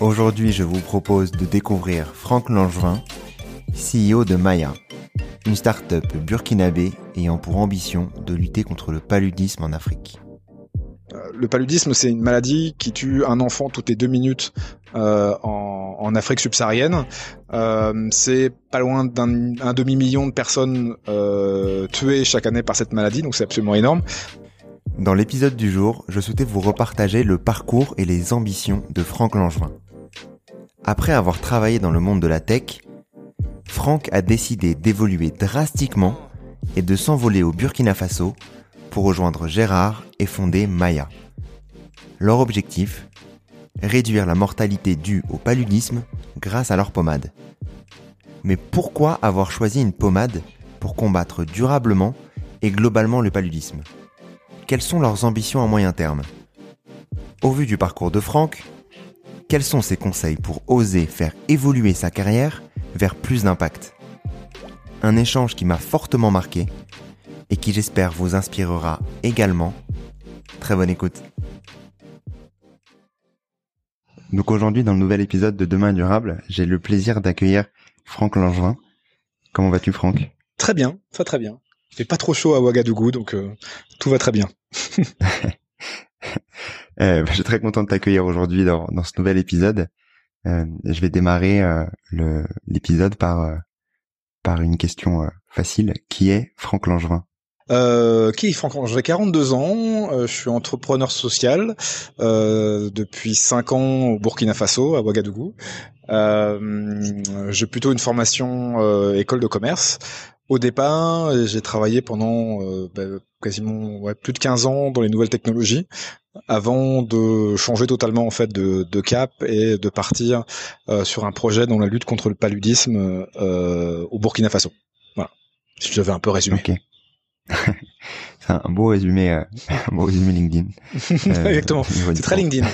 Aujourd'hui, je vous propose de découvrir Franck Langevin, CEO de Maya, une start-up burkinabé ayant pour ambition de lutter contre le paludisme en Afrique. Euh, le paludisme, c'est une maladie qui tue un enfant toutes les deux minutes euh, en, Afrique subsaharienne. Euh, c'est pas loin d'un demi-million de personnes tuées chaque année par cette maladie, donc c'est absolument énorme. Dans l'épisode du jour, je souhaitais vous repartager le parcours et les ambitions de Franck Langevin. Après avoir travaillé dans le monde de la tech, Franck a décidé d'évoluer drastiquement et de s'envoler au Burkina Faso pour rejoindre Gérard et fonder Maya. Leur objectif Réduire la mortalité due au paludisme grâce à leur pommade. Mais pourquoi avoir choisi une pommade pour combattre durablement et globalement le paludisme? Quelles sont leurs ambitions à moyen terme? Au vu du parcours de Franck, quels sont ses conseils pour oser faire évoluer sa carrière vers plus d'impact? Un échange qui m'a fortement marqué et qui j'espère vous inspirera également. Très bonne écoute. Donc aujourd'hui, dans le nouvel épisode de Demain durable, j'ai le plaisir d'accueillir Franck Langevin. Comment vas-tu, Franck? Très bien, très très bien. Il fait pas trop chaud à Ouagadougou, donc euh, tout va très bien. euh, je suis très content de t'accueillir aujourd'hui dans, dans, ce nouvel épisode. Euh, je vais démarrer euh, l'épisode par euh, par une question facile. Qui est Franck Langevin? Euh, qui Franck J'ai 42 ans, euh, je suis entrepreneur social euh, depuis 5 ans au Burkina Faso, à Ouagadougou. j'ai plutôt une formation école de commerce. Au départ, j'ai travaillé pendant bah, quasiment ouais, plus de 15 ans dans les nouvelles technologies avant de changer totalement en fait de, de cap et de partir sur un projet dans la lutte contre le paludisme au Burkina Faso. Voilà. Si je devais un peu résumer. c'est un beau résumé, euh, un beau résumé LinkedIn. Euh, Exactement. C'est très LinkedIn.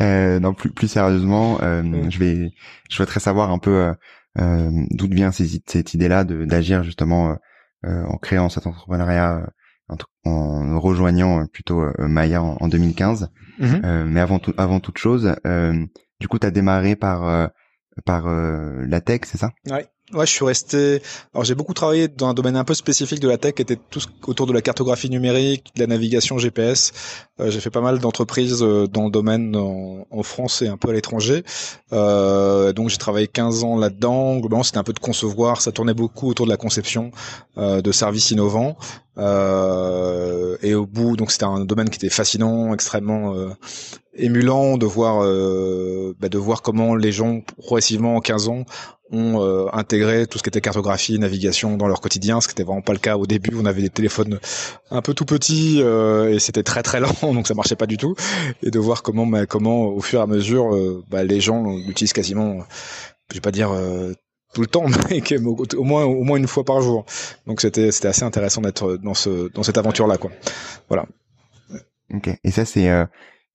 euh, non, plus plus sérieusement, euh, je vais, je souhaiterais savoir un peu euh, d'où vient cette idée-là d'agir justement en créant cet entrepreneuriat, en, en rejoignant plutôt Maya en, 2015. Mm-hmm. mais avant tout, avant toute chose, du coup, tu as démarré par par la tech, c'est ça? Ouais. Ouais, je suis resté. Alors j'ai beaucoup travaillé dans un domaine un peu spécifique de la tech, qui était tout autour de la cartographie numérique, de la navigation GPS. Euh, j'ai fait pas mal d'entreprises euh, dans le domaine en, France et un peu à l'étranger. Euh, donc j'ai travaillé 15 ans là-dedans. Globalement, c'était un peu de concevoir. Ça tournait beaucoup autour de la conception euh, de services innovants. Euh, et au bout, donc c'était un domaine qui était fascinant, extrêmement émulant de voir bah, de voir comment les gens progressivement en 15 ans ont euh, intégré tout ce qui était cartographie, navigation dans leur quotidien, ce qui n'était vraiment pas le cas au début. On avait des téléphones un peu tout petits euh, et c'était très très lent, donc ça marchait pas du tout. Et de voir comment, bah, comment au fur et à mesure, euh, bah, les gens l'utilisent quasiment, je vais pas dire tout le temps, mais au moins au moins une fois par jour. Donc c'était c'était assez intéressant d'être dans ce dans cette aventure là, quoi. Voilà. Ok. Et ça c'est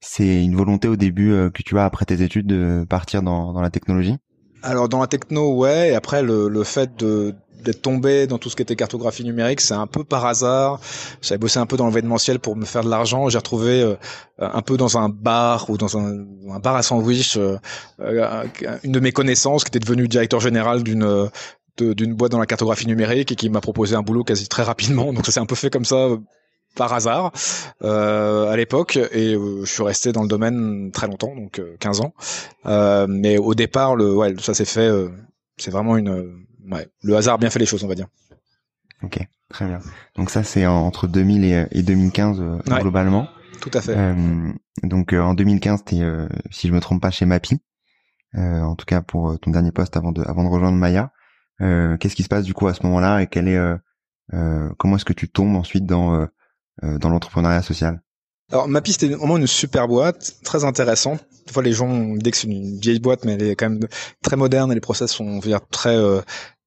c'est une volonté au début que tu as après tes études de partir dans, dans la technologie? Alors dans la techno, ouais. Et après le, le fait de d'être tombé dans tout ce qui était cartographie numérique, c'est un peu par hasard. J'avais bossé un peu dans l'événementiel pour me faire de l'argent. J'ai retrouvé euh, un peu dans un bar ou dans un, un bar à sandwich euh, euh, une de mes connaissances qui était devenue directeur général d'une d'une boîte dans la cartographie numérique et qui m'a proposé un boulot quasi très rapidement. Donc ça s'est un peu fait comme ça par hasard euh, à l'époque et je suis resté dans le domaine très longtemps donc 15 ans euh, mais au départ le ouais ça s'est fait c'est vraiment une ouais, le hasard a bien fait les choses, on va dire. Ok, très bien. Donc ça, c'est entre 2000 et, 2015 euh, globalement. Tout à fait. Euh, donc euh, en 2015, t'es, si je me trompe pas, chez Mapi. en tout cas pour ton dernier poste avant de, avant de rejoindre Maya. Qu'est-ce qui se passe du coup à ce moment-là et quel est, comment est-ce que tu tombes ensuite dans dans l'entrepreneuriat social alors Mapi c'était vraiment une super boîte, très intéressante. Des fois les gens l'idée que c'est une vieille boîte, mais elle est quand même très moderne et les process sont dire, très euh,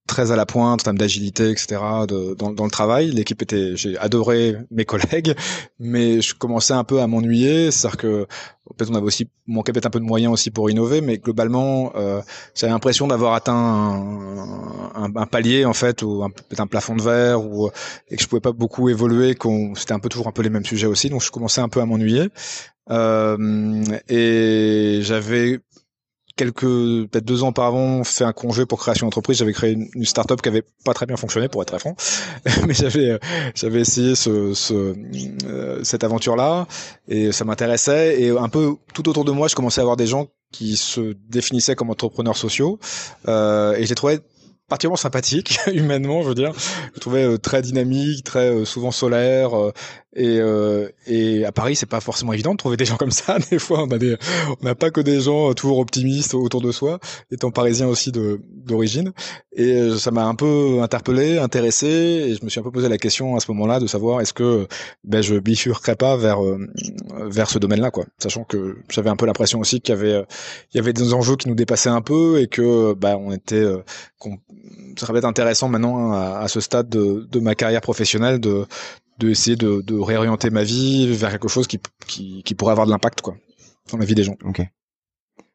très à la pointe en termes d'agilité, etc. De, dans, dans, le travail. L'équipe était, j'ai adoré mes collègues, mais je commençais un peu à m'ennuyer. C'est-à-dire que peut-être on avait aussi manqué peut-être un peu de moyens aussi pour innover, mais globalement, euh, j'avais l'impression d'avoir atteint un, un, un, palier en fait, ou peut-être un plafond de verre, ou et que je pouvais pas beaucoup évoluer. Qu'on c'était un peu toujours un peu les mêmes sujets aussi, donc je commençais un peu à m'ennuyer. Euh, et j'avais quelques peut-être deux ans auparavant fait un congé pour création d'entreprise. J'avais créé une, une startup qui avait pas très bien fonctionné pour être très franc. Mais j'avais euh, j'avais essayé ce, ce euh, cette aventure là et ça m'intéressait. Et un peu tout autour de moi je commençais à avoir des gens qui se définissaient comme entrepreneurs sociaux euh, et j'ai trouvé particulièrement sympathique humainement je veux dire. Je trouvais euh, très dynamique très souvent solaire euh, et, et à Paris c'est pas forcément évident de trouver des gens comme ça. Des fois on a des on n'a pas que des gens toujours optimistes autour de soi étant parisien aussi de d'origine. Et ça m'a un peu interpellé intéressé et je me suis un peu posé la question à ce moment-là de savoir est-ce que ben je bifurquerais pas vers vers ce domaine-là quoi. Sachant que j'avais un peu l'impression aussi qu'il y avait il y avait des enjeux qui nous dépassaient un peu et que ben on était ça serait peut-être intéressant maintenant à, à ce stade de, de, ma carrière professionnelle de, de essayer de, de, réorienter ma vie vers quelque chose qui, qui, qui pourrait avoir de l'impact quoi dans la vie des gens. Ok.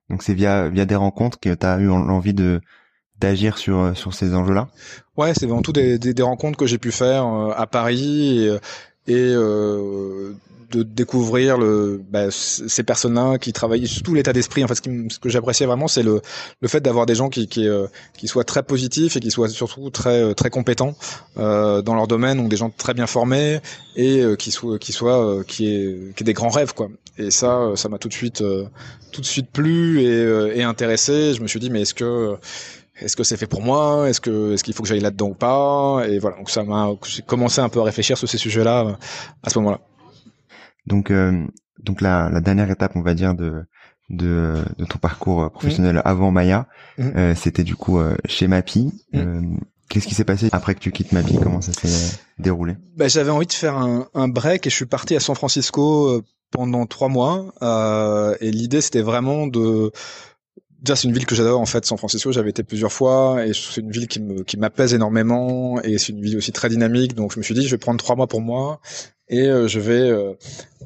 Donc c'est via via des rencontres que tu as eu l'envie de d'agir sur sur ces enjeux-là? Ouais, c'est avant tout des, des, des rencontres que j'ai pu faire euh, à Paris et, et euh, de découvrir le, bah, ces personnes-là qui travaillent, tout l'état d'esprit. En fait, ce, qui, ce que j'appréciais vraiment, c'est le, le fait d'avoir des gens qui, qui, euh, qui soient très positifs et qui soient surtout très, euh, très compétents euh, dans leur domaine, donc des gens très bien formés et euh, qui soient, qui soient, qui est, qui est des grands rêves, quoi. Et ça, ça m'a tout de suite, tout de suite plu et, et intéressé. Je me suis dit, mais est-ce que est-ce que c'est fait pour moi? Est-ce que est-ce qu'il faut que j'aille là-dedans ou pas? Et voilà, donc ça m'a commencé un peu à réfléchir sur ces sujets-là à ce moment-là. Donc, euh, donc la, la, dernière étape, on va dire, de, de, de ton parcours euh, professionnel mmh. avant Maya, mmh. euh, c'était du coup chez Mapi. Mmh. Qu'est-ce qui s'est passé après que tu quittes Mapi? Comment ça s'est déroulé? Bah, J'avais envie de faire un, un, break et je suis parti à San Francisco pendant trois mois. Euh, et l'idée, c'était vraiment de Déjà, c'est une ville que j'adore en fait, San Francisco. J'avais été plusieurs fois et c'est une ville qui me qui m'apaise énormément et c'est une ville aussi très dynamique. Donc je me suis dit, je vais prendre trois mois pour moi et euh, je vais euh,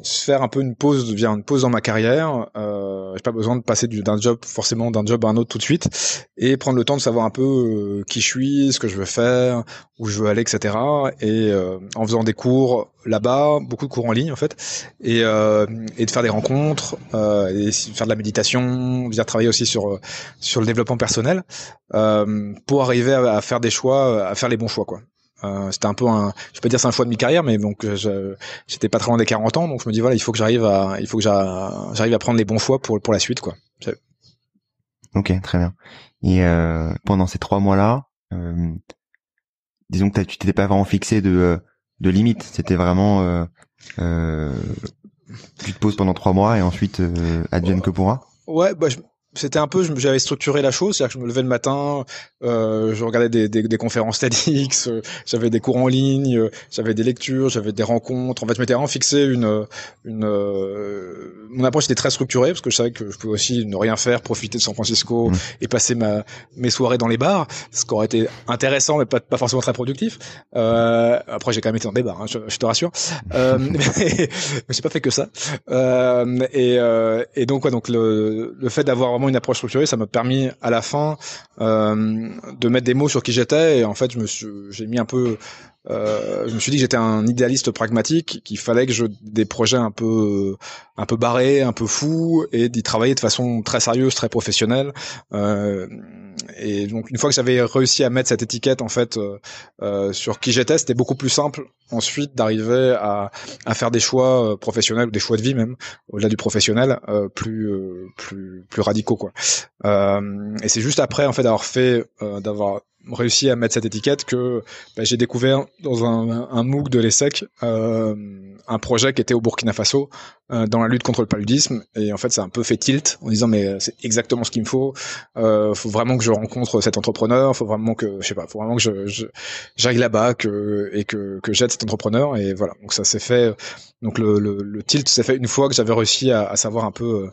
faire un peu une pause, bien une pause dans ma carrière. Euh, j'ai pas besoin de passer d'un job forcément d'un job à un autre tout de suite, et prendre le temps de savoir un peu euh, qui je suis, ce que je veux faire, où je veux aller, etc. Et en faisant des cours là-bas, beaucoup de cours en ligne en fait, et, et de faire des rencontres, et faire de la méditation, venir travailler aussi sur sur le développement personnel, pour arriver à, à faire des choix, à faire les bons choix quoi. Euh, c'était un peu un, je peux dire c'est un choix de mi-carrière, mais donc euh, j'étais pas très loin des 40 ans, donc je me dis voilà, il faut que j'arrive à, il faut que j'arrive à prendre les bons choix pour pour la suite quoi. Ok, très bien. Et euh, pendant ces trois mois-là, euh, disons que tu t'étais pas vraiment fixé de de limite, c'était vraiment tu te poses pendant trois mois et ensuite advienne que pourra. Ouais, bah je, c'était un peu, j'avais structuré la chose, c'est-à-dire que je me levais le matin, euh, je regardais des, des, des conférences TEDx, euh, j'avais des cours en ligne, euh, j'avais des lectures, j'avais des rencontres. En fait, je m'étais vraiment fixé une, une, euh, mon approche était très structurée parce que je savais que je pouvais aussi ne rien faire, profiter de San Francisco mmh. et passer ma, mes soirées dans les bars, ce qui aurait été intéressant mais pas, pas forcément très productif. Euh, après, j'ai quand même été dans des bars, hein, je, je, te rassure. Euh, mais, mais j'ai pas fait que ça. et, et donc, ouais, donc le, le fait d'avoir une approche structurée, ça m'a permis à la fin euh, de mettre des mots sur qui j'étais. Et en fait je me suis j'ai mis un peu euh, je me suis dit que j'étais un idéaliste pragmatique, qu'il fallait que je des projets un peu un peu barrés, un peu fous, et d'y travailler de façon très sérieuse, très professionnelle. Euh, et donc une fois que j'avais réussi à mettre cette étiquette en fait euh, euh sur qui j'étais, c'était beaucoup plus simple ensuite d'arriver à, à faire des choix euh, professionnels ou des choix de vie même au-delà du professionnel plus plus plus radicaux quoi. et c'est juste après en fait d'avoir fait d'avoir réussi à mettre cette étiquette que bah, j'ai découvert dans un, un MOOC de l'ESSEC euh, un projet qui était au Burkina Faso euh, dans la lutte contre le paludisme. Et en fait ça a un peu fait tilt en disant mais c'est exactement ce qu'il me faut. Euh, faut vraiment que je rencontre cet entrepreneur. Faut vraiment que je sais pas faut vraiment que je j'aille là-bas que et que que j'aide cet entrepreneur. Et voilà. Donc ça s'est fait donc le, le, tilt s'est fait une fois que j'avais réussi à, à savoir un peu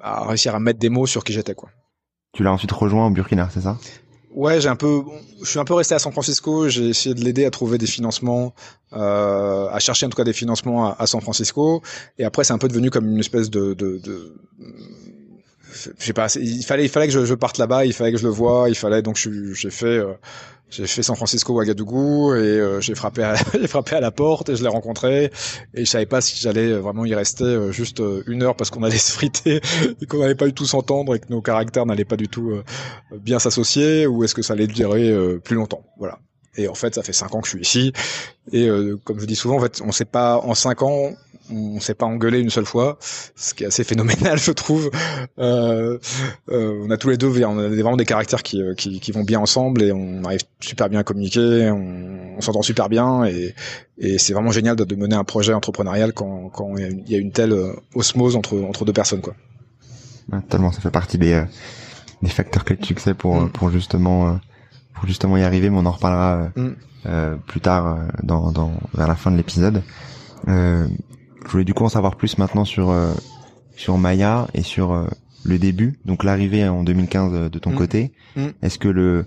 à réussir à mettre des mots sur qui j'étais quoi. Tu l'as ensuite rejoint au Burkina, c'est ça? Ouais, j'ai un peu, je suis un peu resté à San Francisco. J'ai essayé de l'aider à trouver des financements, euh, à chercher en tout cas des financements à, San Francisco. Et après, c'est un peu devenu comme une espèce de, de, de je sais pas. Il fallait, il fallait que je, je parte là-bas. Il fallait que je le voie. Il fallait donc j'ai fait. Euh, j'ai fait San Francisco Ouagadougou et euh, j'ai frappé à, j'ai frappé à la porte et je l'ai rencontré. Et je savais pas si j'allais vraiment y rester euh, juste euh, une heure parce qu'on allait se friter et qu'on n'allait pas du tout s'entendre et que nos caractères n'allaient pas du tout bien s'associer ou est-ce que ça allait durer plus longtemps. Voilà et en fait ça fait cinq ans que je suis ici et comme je dis souvent en fait on sait pas en cinq ans on s'est pas engueulé une seule fois, ce qui est assez phénoménal, je trouve. Euh, euh, on a tous les deux, on a vraiment des caractères qui, euh, qui, qui, vont bien ensemble et on arrive super bien à communiquer, on, on s'entend super bien et, et c'est vraiment génial de, de, mener un projet entrepreneurial quand, quand il y a une telle euh, osmose entre, entre deux personnes, quoi. Tellement, ça fait partie des, euh, des facteurs clés de succès pour, mm. pour justement, pour justement y arriver, mais on en reparlera mm. plus tard dans, dans, vers la fin de l'épisode. Euh, je voulais du coup en savoir plus maintenant sur euh, sur Maya et sur euh, le début, donc l'arrivée en 2015 euh, de ton mm. côté. Mm. Est-ce que le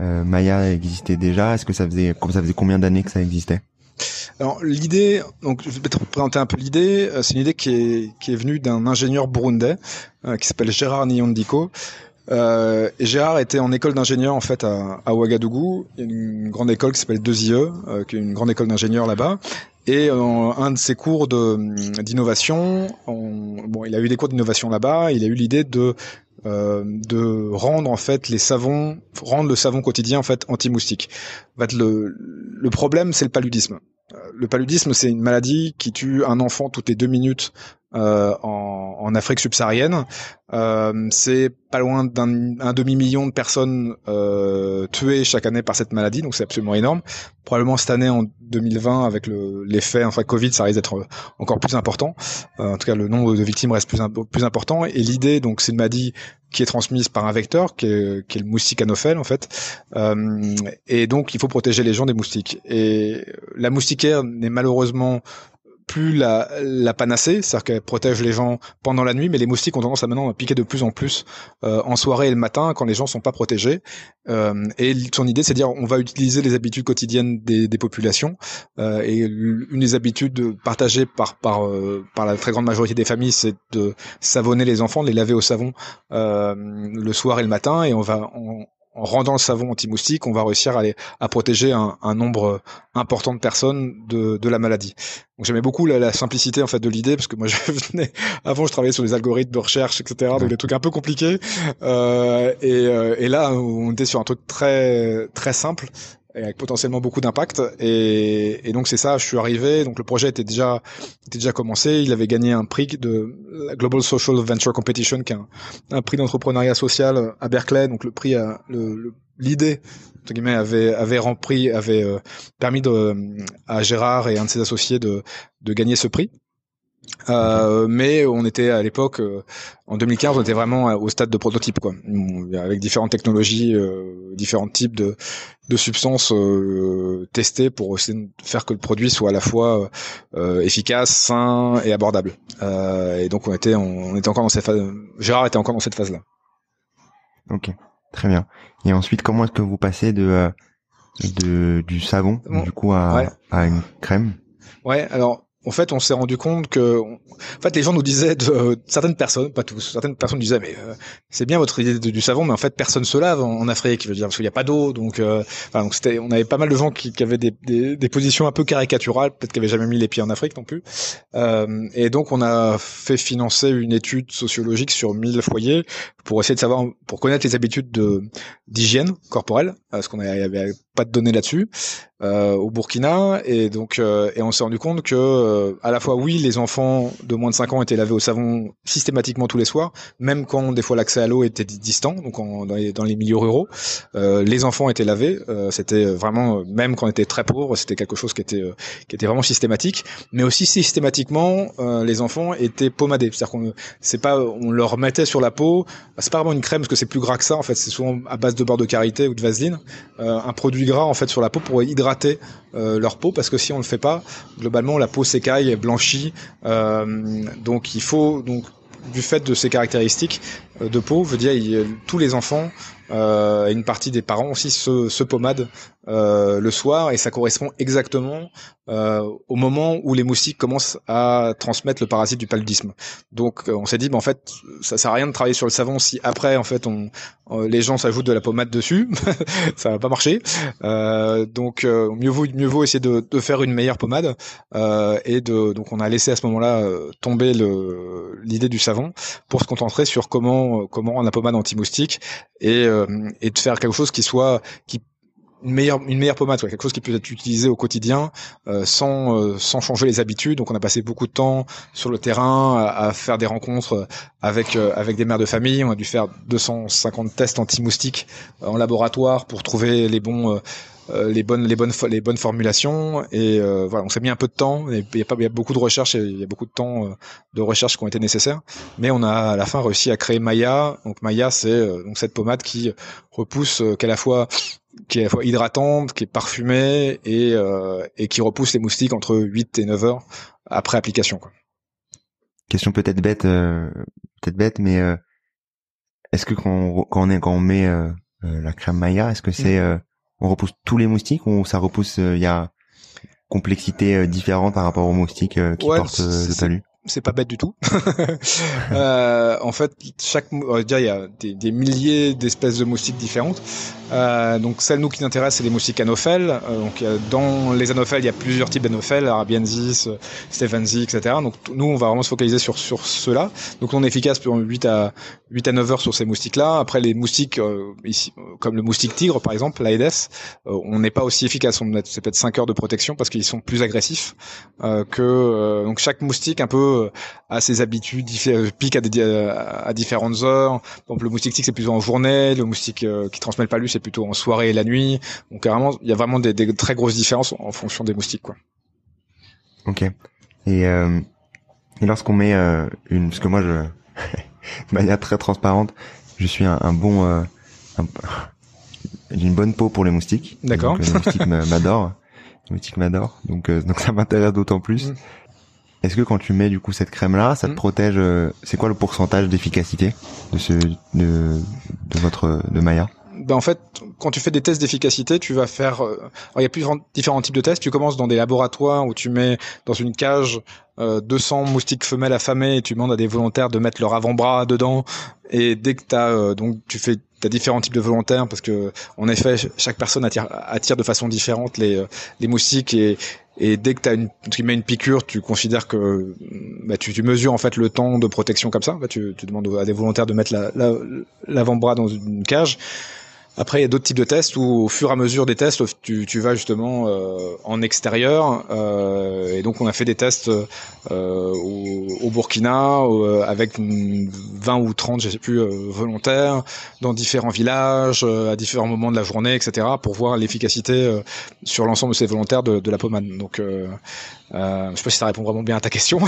Maya existait déjà? Est-ce que ça faisait ça faisait combien d'années que ça existait? Alors l'idée, donc je vais te présenter un peu l'idée. C'est une idée qui est qui est venue d'un ingénieur burundais qui s'appelle Gérard Nyondiko. Euh, Gérard était en école d'ingénieur en fait à, Ouagadougou. Il y a une grande école qui s'appelle 2IE, euh, qui est une grande école d'ingénieurs là-bas. Et en un de ses cours d'innovation, bon, il a eu des cours d'innovation là-bas. Il a eu l'idée de euh, de rendre en fait les savons, rendre le savon quotidien en fait anti-moustique. En fait, le, le problème c'est le paludisme. Euh, le paludisme c'est une maladie qui tue un enfant toutes les deux minutes euh, en, en, Afrique subsaharienne. Euh, c'est pas loin d'un demi-million de personnes euh, tuées chaque année par cette maladie, donc c'est absolument énorme. Probablement cette année, en 2020, avec l'effet enfin Covid, ça risque d'être encore plus important. Euh, en tout cas, le nombre de victimes reste plus, plus important. Et l'idée, donc, c'est une maladie qui est transmise par un vecteur, qui est, qui est le moustique anophèle en fait. Euh, et donc, il faut protéger les gens des moustiques. Et la moustiquaire n'est malheureusement plus la, la panacée, c'est-à-dire qu'elle protège les gens pendant la nuit, mais les moustiques ont tendance à maintenant piquer de plus en plus euh, en soirée et le matin quand les gens sont pas protégés. Euh, et son idée, c'est de dire on va utiliser les habitudes quotidiennes des, des populations euh, et une des habitudes partagées par par euh, par la très grande majorité des familles, c'est de savonner les enfants, de les laver au savon euh, le soir et le matin, et on va on, en rendant le savon anti-moustique, on va réussir à, à protéger un, un, nombre important de personnes de, de la maladie. Donc j'aimais beaucoup la, la, simplicité en fait de l'idée parce que moi je venais avant je travaillais sur des algorithmes de recherche etc donc des trucs un peu compliqués. Euh, et, euh, et, là on était sur un truc très très simple avec potentiellement beaucoup d'impact. Et, donc c'est ça, je suis arrivé, donc le projet était déjà était déjà commencé. Il avait gagné un prix de la Global Social Venture Competition, qui est un, prix d'entrepreneuriat social à Berkeley. Donc le prix, l'idée guillemets avait avait rempli, avait euh, permis à Gérard et un de ses associés de de gagner ce prix. Euh, mais on était à l'époque, euh, en 2015, on était vraiment au stade de prototype, quoi, avec différentes technologies, euh, différents types de, de substances euh, testées pour essayer de faire que le produit soit à la fois efficace, sain et abordable. et donc on était, on, était encore dans cette phase. Gérard était encore dans cette phase-là. Ok, très bien. Et ensuite, comment est-ce que vous passez de, de du savon, du coup, à, à une crème? Ouais, alors en fait, on s'est rendu compte que, en fait, les gens nous disaient de, certaines personnes, pas tous, certaines personnes disaient, mais euh, c'est bien votre idée du savon, mais en fait, personne se lave en, Afrique, je veux dire, parce qu'il n'y a pas d'eau, donc, euh, enfin, donc c'était, on avait pas mal de gens qui, qui avaient des, des, des, positions un peu caricaturales, peut-être qu'ils n'avaient jamais mis les pieds en Afrique non plus, euh, et donc on a fait financer une étude sociologique sur 1000 foyers pour essayer de savoir, pour connaître les habitudes de d'hygiène corporelle, parce qu'on avait pas de données là-dessus, euh, au Burkina. Et donc euh, et on s'est rendu compte que euh, à la fois oui les enfants de moins de 5 ans étaient lavés au savon systématiquement tous les soirs même quand des fois l'accès à l'eau était distant donc dans, les, dans les milieux ruraux. Les enfants étaient lavés c'était vraiment même quand on était très pauvre c'était quelque chose qui était qui était vraiment systématique. Mais aussi systématiquement les enfants étaient pommadés. C'est-à-dire qu'on c'est pas on leur mettait sur la peau c'est pas vraiment une crème parce que c'est plus gras que ça en fait c'est souvent à base de beurre de karité ou de vaseline un produit gras en fait sur la peau pour hydrater euh, leur peau parce que si on le fait pas, globalement la peau s'écaille, blanchit. Euh, donc il faut donc du fait de ces caractéristiques euh, de peau, veut dire tous les enfants euh, une partie des parents aussi se, se euh, le soir et ça correspond exactement euh, au moment où les moustiques commencent à transmettre le parasite du paludisme. Donc euh, on s'est dit ben, en fait ça sert à rien de travailler sur le savon si après en fait on euh, les gens s'ajoutent de la pommade dessus, ça va pas marcher. donc mieux vaut mieux vaut essayer de, de faire une meilleure pommade et de donc on a laissé à ce moment-là tomber l'idée du savon pour se concentrer sur comment comment la pommade anti-moustique et et de faire quelque chose qui soit qui une meilleure une meilleure pommade quelque chose qui peut être utilisé au quotidien euh, sans euh, sans changer les habitudes. Donc on a passé beaucoup de temps sur le terrain à, faire des rencontres avec euh, avec des mères de famille. On a dû faire 250 tests anti-moustiques en laboratoire pour trouver les bons les bonnes les bonnes les bonnes formulations et voilà on s'est mis un peu de temps il y a pas il y a beaucoup de recherches il y a beaucoup de temps de recherche qui ont été nécessaires mais on a à la fin réussi à créer Maya donc Maya c'est donc cette pommade qui repousse qu'à la fois qui est à la fois hydratante, qui est parfumée et, euh, et qui repousse les moustiques entre 8 et 9 heures après application. Quoi. Question peut-être bête, euh, peut-être bête, mais euh, est-ce que quand on, quand on, est, quand on met euh, euh, la crème Maya, est-ce que c'est mm. On repousse tous les moustiques ou ça repousse il y a complexité différente par rapport aux moustiques qui portent le talus? c'est pas bête du tout. euh, en fait, chaque, on va dire, il y a des, des milliers d'espèces de moustiques différentes. Euh, donc celle nous qui nous intéresse, c'est les moustiques anophèles. Euh, donc dans les anophèles, il y a plusieurs types d'anophèles, arabiensis, stephensii, etc. Donc nous, on va vraiment se focaliser sur sur ceux-là. Donc on est efficace pour 8 à 8 à 9 heures sur ces moustiques-là. Après les moustiques euh, ici, comme le moustique tigre par exemple, l'Aedes, on n'est pas aussi efficace. On c'est peut-être 5 heures de protection parce qu'ils sont plus agressifs que donc chaque moustique un peu a ses habitudes, pique à, des, à, différentes heures. Par exemple, le moustique tigre c'est plutôt en journée, le moustique qui transmet le palus c'est plutôt en soirée et la nuit. Donc carrément, il y a vraiment des, très grosses différences en fonction des moustiques, quoi. Ok. Et, euh, et lorsqu'on met euh, une, parce que moi, je, de manière très transparente, je suis un, bon, euh, j'ai une bonne peau pour les moustiques. D'accord. Les moustiques m'adorent. Les moustiques m'adorent. Donc, donc ça m'intéresse d'autant plus. Mm. Est-ce que quand tu mets du coup cette crème là, ça te mm. protège C'est quoi le pourcentage d'efficacité de ce de, de votre de Maya? Ben en fait, quand tu fais des tests d'efficacité, tu vas faire. Euh, il y a plusieurs différents types de tests. Tu commences dans des laboratoires où tu mets dans une cage euh, 200 moustiques femelles affamées et tu demandes à des volontaires de mettre leur avant-bras dedans. Et dès que tu as euh, donc tu fais as différents types de volontaires parce que en effet chaque personne attire, attire de façon différente les, euh, les moustiques et, et dès que tu as une, tu mets une piqûre, tu considères que bah, tu, tu, mesures en fait le temps de protection comme ça. Bah, tu, tu demandes à des volontaires de mettre l'avant-bras la, dans une cage Après, il y a d'autres types de tests où, au fur et à mesure des tests, tu, tu vas justement euh, en extérieur. Euh, et donc, on a fait des tests euh, au, au, Burkina euh, avec 20 ou 30, je sais plus, euh, volontaires dans différents villages, à différents moments de la journée, etc., pour voir l'efficacité sur l'ensemble de ces volontaires de, de la pommade. Donc, euh, je sais pas si ça répond vraiment bien à ta question,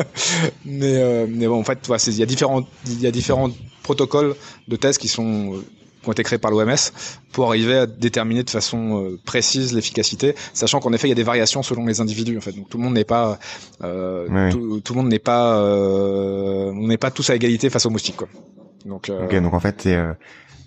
mais, mais bon, en fait, il y il y a différents protocoles de tests qui sont qui ont été créés par l'OMS pour arriver à déterminer de façon euh, précise l'efficacité, sachant qu'en effet il y a des variations selon les individus en fait. Donc tout le monde n'est pas, euh, tout, tout, le monde n'est pas, euh, on n'est pas tous à égalité face aux moustiques quoi. Donc, euh, ok, donc en fait c'est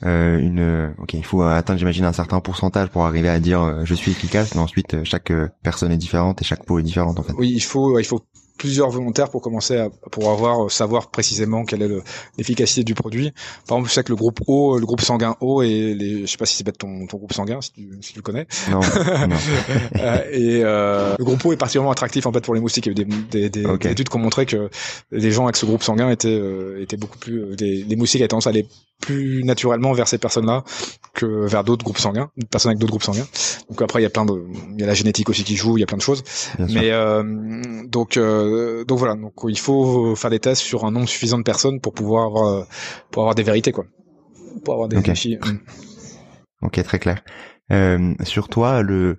euh, une, ok, il faut atteindre j'imagine un certain pourcentage pour arriver à dire je suis efficace, mais ensuite chaque personne est différente et chaque peau est différente en fait. Oui, il faut, il faut plusieurs volontaires pour commencer à pour avoir euh, savoir précisément quelle est l'efficacité du produit. Par exemple, je sais que le groupe O, le groupe sanguin O et les, je sais pas si c'est ton, ton groupe sanguin si tu, si tu le connais. Non. non. Euh, et euh, le groupe O est particulièrement attractif en fait pour les moustiques. Il y a eu des, des, des, études qui ont montré que les gens avec ce groupe sanguin étaient euh, étaient beaucoup plus les, les moustiques avaient tendance à aller plus naturellement vers ces personnes-là que vers d'autres groupes sanguins, personnes avec d'autres groupes sanguins. Donc après il y a plein de il y a la génétique aussi qui joue, il y a plein de choses. Mais euh, donc euh, donc voilà, donc il faut faire des tests sur un nombre suffisant de personnes pour pouvoir avoir euh, pour avoir des vérités quoi. Pour avoir des okay. OK, très clair. Euh, sur toi le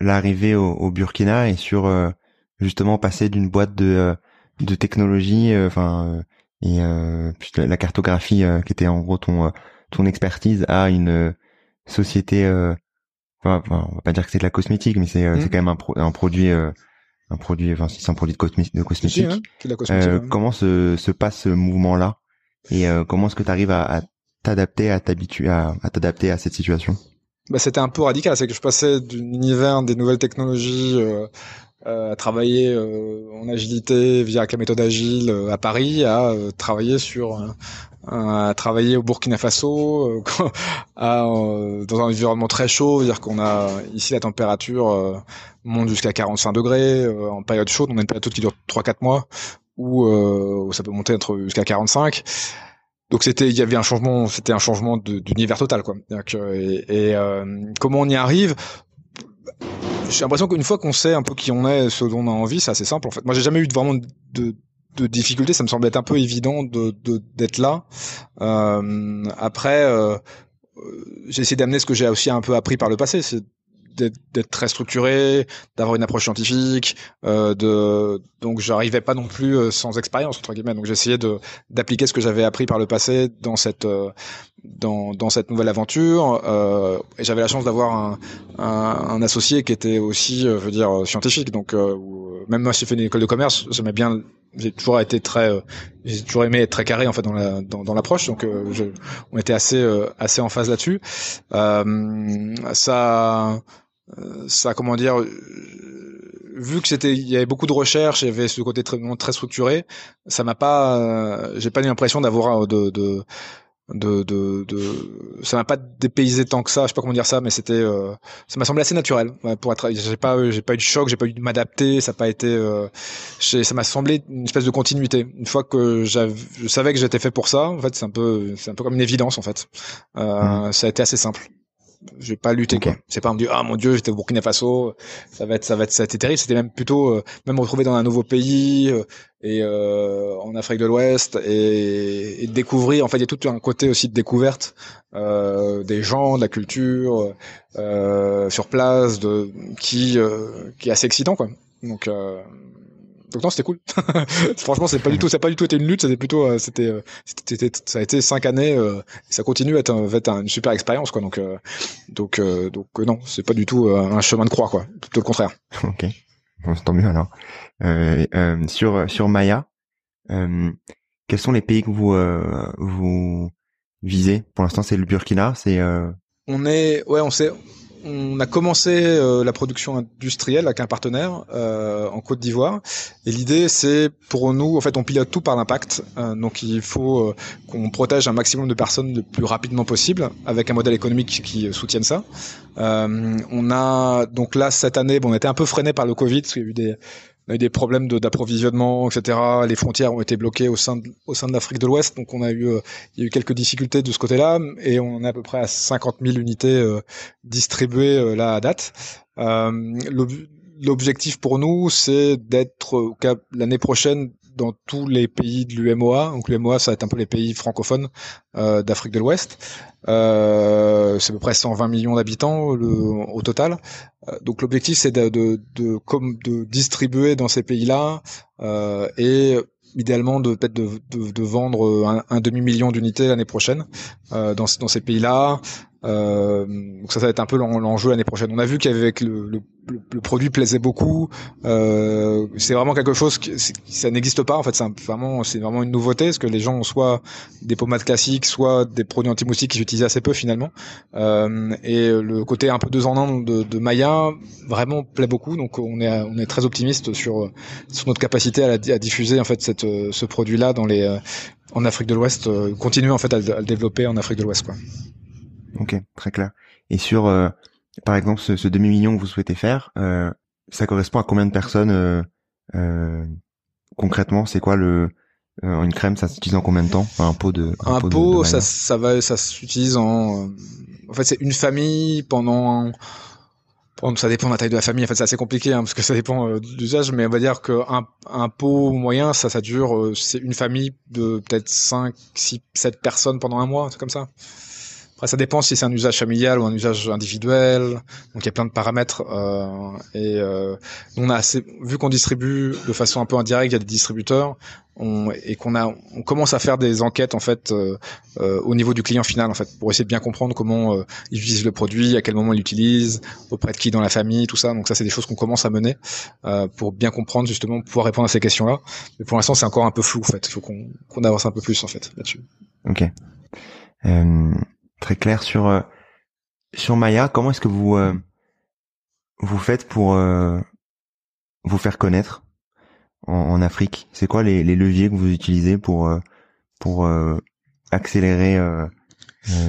l'arrivée au, au, Burkina et sur euh, justement passer d'une boîte de de technologie enfin et euh, la cartographie euh, qui était en gros ton euh, ton expertise à une société enfin, on va pas dire que c'est de la cosmétique mais c'est c'est mmh. quand même un, un produit un produit enfin c'est un produit de, cosmétique, de cosmétique, euh, comment se, se passe ce mouvement là et comment est-ce que tu arrives à, à t'adapter à t'habituer à, à t'adapter à cette situation? Bah, c'était un peu radical c'est que je passais d'un univers des nouvelles technologies euh, euh, à travailler euh, en agilité via la méthode agile euh, à Paris, à travailler sur à travailler au Burkina Faso, à, dans un environnement très chaud, c'est-à-dire qu'on a ici la température monte jusqu'à 45 degrés en période chaude, on a une période qui dure 3-4 mois, où, où ça peut monter jusqu'à 45 donc c'était il y avait un changement c'était un changement d'univers total quoi. Et, et comment on y arrive? J'ai l'impression qu'une fois qu'on sait un peu qui on est, ce dont on a envie, c'est assez simple en fait. Moi, j'ai jamais eu vraiment de, de difficultés. Ça me semble être un peu évident de d'être là. Euh, après, euh, j'ai essayé d'amener ce que j'ai aussi un peu appris par le passé, c'est d'être très structuré, d'avoir une approche scientifique, euh, de donc j'arrivais pas non plus euh, sans expérience entre guillemets. Donc j'essayais d'appliquer ce que j'avais appris par le passé dans cette euh, dans dans cette nouvelle aventure. Euh, j'avais la chance d'avoir un, un, un, associé qui était aussi, euh, je veux dire, scientifique. Donc même moi, j'ai fait une école de commerce, j'aimais bien j'ai toujours été très j'ai toujours aimé être très carré en fait dans la dans, l'approche donc je, on était assez assez en phase là-dessus euh, ça euh, ça comment dire euh, vu que c'était il y avait beaucoup de recherches il y avait ce côté très très structuré ça m'a pas euh, j'ai pas eu l'impression d'avoir de, de de, de, de ça m'a pas dépaysé tant que ça je sais pas comment dire ça mais c'était ça m'a semblé assez naturel. Pour être j'ai pas j'ai pas eu de choc j'ai pas eu de m'adapter ça n'a pas été euh, ça m'a semblé une espèce de continuité. Une fois que je savais que j'étais fait pour ça en fait c'est un peu c'est un peu comme une évidence en fait. Euh, mmh. ça a été assez simple j'ai pas lutté quoi. C'est pas me dire ah mon dieu j'étais au Burkina Faso, ça va être ça va être ça a été terrible. C'était même plutôt euh, même retrouver dans un nouveau pays euh, et euh, en Afrique de l'Ouest et, et, découvrir. En fait il y a tout un côté aussi de découverte euh, des gens, de la culture sur place, de qui qui est assez excitant quoi. Donc donc non, c'était cool. Franchement, c'est pas du tout, ça pas du tout été une lutte. C'était plutôt, euh, c'était, euh, c'était, ça a été cinq années. Euh, et ça continue à être, un, être une super expérience, quoi. Donc, euh, donc, donc non, c'est pas du tout un chemin de croix, quoi. Plutôt le contraire. Ok, bon, tant mieux alors. sur sur Maya, quels sont les pays que vous vous visez? Pour l'instant, c'est le Burkina. C'est on est, ouais, on sait, on a commencé euh, la production industrielle avec un partenaire euh, en Côte d'Ivoire. Et l'idée, c'est pour nous, en fait, on pilote tout par l'impact. Euh, donc, il faut qu'on protège un maximum de personnes le plus rapidement possible, avec un modèle économique qui soutienne ça. on a donc là cette année, bon, on était un peu freiné par le Covid, parce qu'il y a eu des on a eu des problèmes d'approvisionnement, etc. Les frontières ont été bloquées au sein de, au sein de l'Afrique de l'Ouest, donc on a eu, il y a eu quelques difficultés de ce côté-là, et on est à peu près à 50 000 unités distribuées là à date. L'objectif pour nous, c'est d'être l'année prochaine dans tous les pays de l'UMOA. Donc l'UMOA, ça va être un peu les pays francophones euh, d'Afrique de l'Ouest. Euh, c'est à peu près 120 millions d'habitants au total. Euh, donc l'objectif, c'est de, de, de, comme de distribuer dans ces pays-là euh, et idéalement de peut-être de, de, de, vendre un, un demi million d'unités l'année prochaine euh, dans, dans ces pays-là. Euh, ça, ça va être un peu l'enjeu l'année prochaine. On a vu qu'avec le, le, le, produit plaisait beaucoup. Euh, c'est vraiment quelque chose qui ça n'existe pas en fait. C'est vraiment c'est vraiment une nouveauté parce que les gens ont soit des pommades classiques, soit des produits anti-moustiques qui s'utilisent assez peu finalement. Euh, et le côté un peu deux en un de, de Maya vraiment plaît beaucoup. Donc on est on est très optimiste sur sur notre capacité à, diffuser en fait cette ce produit là dans les en Afrique de l'Ouest. continuer en fait à, à le développer en Afrique de l'Ouest quoi. Ok, très clair. Et sur, euh, par exemple, ce, demi-million que vous souhaitez faire, euh, ça correspond à combien de personnes euh, euh concrètement? C'est quoi le une crème Ça s'utilise en combien de temps? Un pot de un, pot, ça, ça va, ça s'utilise en. En fait, c'est une famille pendant. Ça dépend de la taille de la famille. En fait, c'est assez compliqué hein, parce que ça dépend de l'usage, mais on va dire qu'un un pot moyen, ça, ça dure. c'est une famille de peut-être 5, 6, 7 personnes pendant un mois, c'est comme ça. Après, ça dépend si c'est un usage familial ou un usage individuel. Donc, il y a plein de paramètres. Euh, et euh, on a assez, vu qu'on distribue de façon un peu indirecte, il y a des distributeurs, on, et qu'on a, on commence à faire des enquêtes en fait euh, euh au niveau du client final en fait, pour essayer de bien comprendre comment euh, il utilise le produit, à quel moment il l'utilise, auprès de qui dans la famille, tout ça. Donc ça, c'est des choses qu'on commence à mener euh, pour bien comprendre justement, pouvoir répondre à ces questions-là. Mais pour l'instant, c'est encore un peu flou en fait. Il faut qu'on qu'on avance un peu plus en fait là-dessus. Ok. Très clair sur euh, sur Maya. Comment est-ce que vous euh, vous faites pour euh, vous faire connaître en, Afrique? C'est quoi les, les, leviers que vous utilisez pour pour accélérer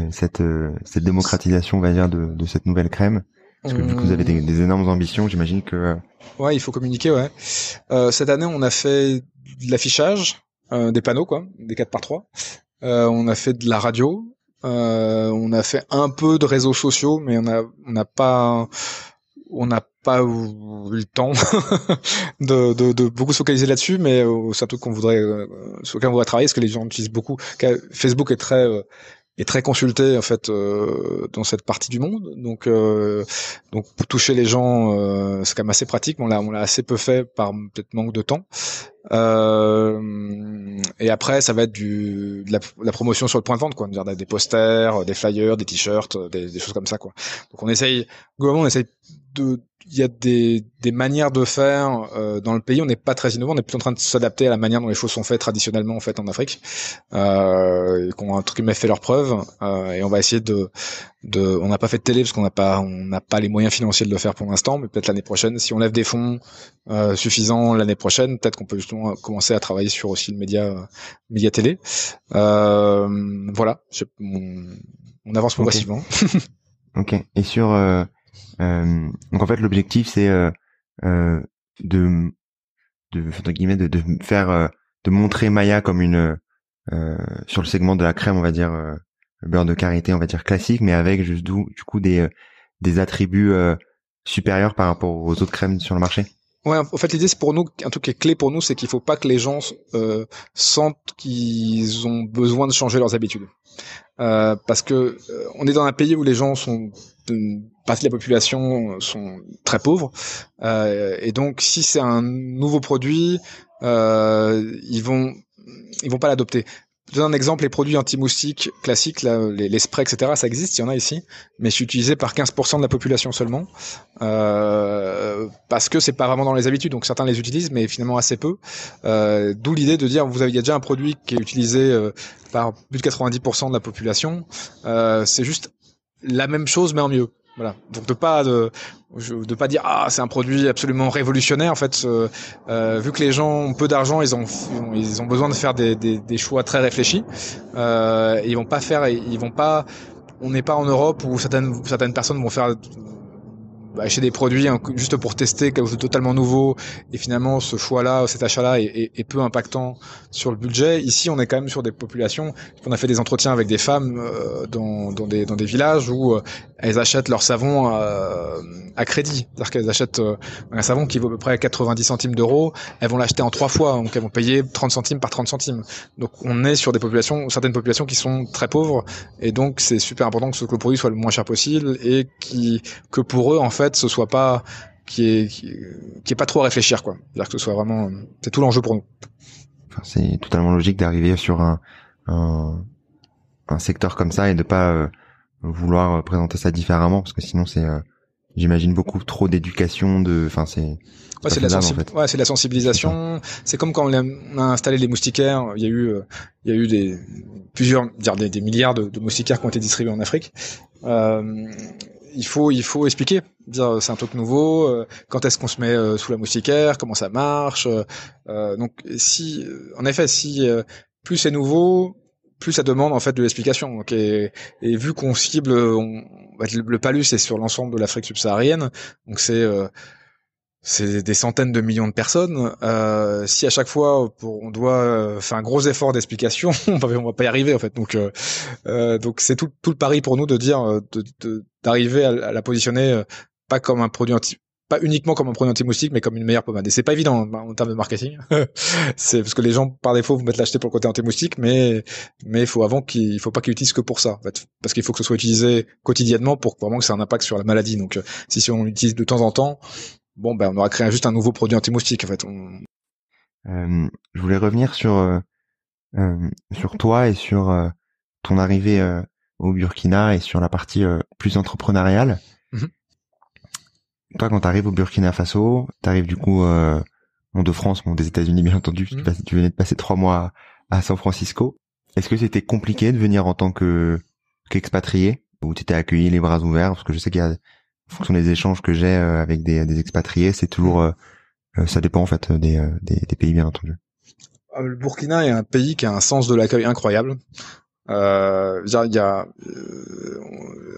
cette cette démocratisation, on va dire, de, de cette nouvelle crème? Parce que vu que vous avez des, des énormes ambitions, j'imagine que ouais, il faut communiquer. Ouais. cette année, on a fait de l'affichage, des panneaux quoi, des 4 par 3 on a fait de la radio, euh, on a fait un peu de réseaux sociaux, mais on a on n'a pas on n'a pas eu le temps de, de, de, beaucoup se focaliser là-dessus, mais euh, c'est un truc qu'on voudrait euh, sur lequel on voudrait travailler, parce que les gens utilisent beaucoup. Facebook est très euh, est très consulté en fait euh, dans cette partie du monde. Donc euh, donc pour toucher les gens, euh, c'est quand même assez pratique. On l'a on l'a assez peu fait par peut-être manque de temps. et après, ça va être du de la, promotion sur le point de vente, quoi. Dire des posters, des flyers, des t-shirts, des, des, choses comme ça, quoi. Donc on essaye globalement, on essaye de il y a des, des manières de faire euh, dans le pays. On n'est pas très innovant. On est plutôt en train de s'adapter à la manière dont les choses sont faites traditionnellement en fait en Afrique, euh, qui ont entre guillemets fait leurs preuves. Euh, et on va essayer de, de on n'a pas fait de télé parce qu'on n'a pas on n'a pas les moyens financiers de le faire pour l'instant, mais peut-être l'année prochaine, si on lève des fonds euh, suffisants l'année prochaine, peut-être qu'on peut justement commencer à travailler sur aussi le média média télé. Euh, voilà, on, avance progressivement. ok. Et sur euh, donc en fait l'objectif c'est euh, euh, de de de, de faire de montrer Maya comme une sur le segment de la crème on va dire beurre de karité on va dire classique mais avec juste du, du coup des des attributs supérieurs par rapport aux autres crèmes sur le marché. Ouais, en fait, l'idée, c'est pour nous, un truc qui est clé pour nous, c'est qu'il faut pas que les gens euh, sentent qu'ils ont besoin de changer leurs habitudes. Euh, parce que euh, on est dans un pays où les gens sont une partie de la population sont très pauvres. Euh, et donc si c'est un nouveau produit euh, ils vont ils vont pas l'adopter je donne un exemple, les produits anti-moustiques classiques, les, sprays, etc., ça existe, il y en a ici, mais c'est utilisé par 15% de la population seulement, euh, parce que c'est pas vraiment dans les habitudes, donc certains les utilisent, mais finalement assez peu. Euh, D'où l'idée de dire, vous avez, déjà un produit qui est utilisé euh, par plus de 90% de la population, euh, c'est juste la même chose mais en mieux. Voilà. Donc de pas de, de pas dire ah c'est un produit absolument révolutionnaire en fait. Euh, euh, vu que les gens ont peu d'argent, ils ont ils ont besoin de faire des, des, des choix très réfléchis. Euh, ils vont pas faire ils vont pas. On n'est pas en Europe où certaines certaines personnes vont faire bah, acheter des produits juste pour tester quelque chose de totalement nouveau et finalement ce choix-là, cet achat-là est, est, peu impactant sur le budget. Ici, on est quand même sur des populations. On a fait des entretiens avec des femmes euh, dans, dans, des, dans des villages où euh, elles achètent leur savon euh, à crédit, c'est-à-dire qu'elles achètent un savon qui vaut à peu près 90 centimes d'euros. Elles vont l'acheter en trois fois, donc elles vont payer 30 centimes par 30 centimes. Donc on est sur des populations, certaines populations qui sont très pauvres et donc c'est super important que ce que le produit soit le moins cher possible et qui que pour eux en fait ce soit pas qui est est pas trop à réfléchir quoi. C'est-à-dire que ce soit vraiment c'est tout l'enjeu pour nous. C'est totalement logique d'arriver sur un, un, un secteur comme ça et de pas euh, vouloir présenter ça différemment parce que sinon c'est euh, j'imagine beaucoup trop d'éducation de enfin c'est Ouais, c'est de, la ouais, c'est la sensibilisation. C'est comme quand on a installé les moustiquaires. Il y a eu, euh, il y a eu des plusieurs, dire des, des milliards de, de, moustiquaires qui ont été distribués en Afrique. Euh, il faut il faut expliquer dire c'est un truc nouveau euh, quand est-ce qu'on se met euh, sous la moustiquaire comment ça marche euh, donc si en effet si plus c'est nouveau plus ça demande en fait de l'explication et, et vu qu'on cible bah, le, palus c'est sur l'ensemble de l'Afrique subsaharienne donc c'est c'est des centaines de millions de personnes. Euh, si à chaque fois on doit euh, faire un gros effort d'explication, on va, va pas y arriver en fait. Donc, euh, euh donc c'est tout, tout, le pari pour nous de dire, d'arriver de, à, la positionner pas comme un produit anti, pas uniquement comme un produit anti-moustique, mais comme une meilleure pommade. Et c'est pas évident en, en, termes de marketing. c'est parce que les gens par défaut vous mettent l'acheter pour le côté anti-moustique, mais mais faut avant qu'il faut pas qu'ils utilisent que pour ça, en fait, parce qu'il faut que ce soit utilisé quotidiennement pour vraiment que ça ait un impact sur la maladie. Donc si, si on l'utilise de temps en temps, bon, ben, on aura créé juste un nouveau produit anti-moustique, en fait. Euh, je voulais revenir sur euh, euh, sur toi et sur ton arrivée au Burkina et sur la partie plus entrepreneuriale. Toi, quand tu arrives au Burkina Faso, tu arrives du coup euh, de France, bon, des États-Unis bien entendu, mm-hmm. tu venais de passer trois mois à San Francisco. Est-ce que c'était compliqué de venir en tant que qu'expatrié? Ou tu étais accueilli les bras ouverts? Parce que je sais qu'il y a en fonction des échanges que j'ai euh, avec des, des expatriés, c'est toujours, euh, euh, ça dépend en fait des, des, des pays bien entendu. Le Burkina est un pays qui a un sens de l'accueil incroyable. Euh, y a,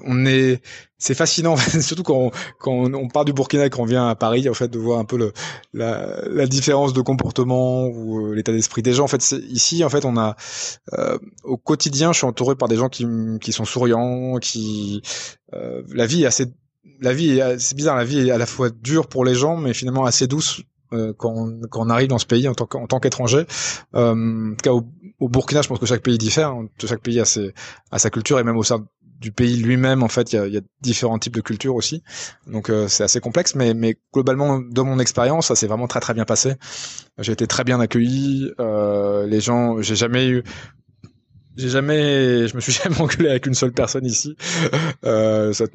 on est, c'est fascinant, surtout quand on, quand on, part du Burkina et qu'on vient à Paris, en fait, de voir un peu le, la, la différence de comportement ou l'état d'esprit des gens. En fait, ici, en fait, on a, euh, au quotidien, je suis entouré par des gens qui, qui sont souriants, qui, euh, la vie est assez la vie, c'est bizarre, la vie est à la fois dure pour les gens, mais finalement assez douce euh, quand, on, quand, on, arrive dans ce pays en tant, qu'étranger. Euh, en tout cas, au, Burkina, je pense que chaque pays diffère. Hein. Chaque pays a, ses, a sa culture et même au sein du pays lui-même, en fait, il y a, y a, différents types de cultures aussi. Donc euh, c'est assez complexe, mais, mais globalement, dans mon expérience, ça s'est vraiment très très bien passé. J'ai été très bien accueilli. Euh, les gens, j'ai jamais eu j'ai jamais, je me suis jamais engueulé avec une seule personne ici. Euh, ça,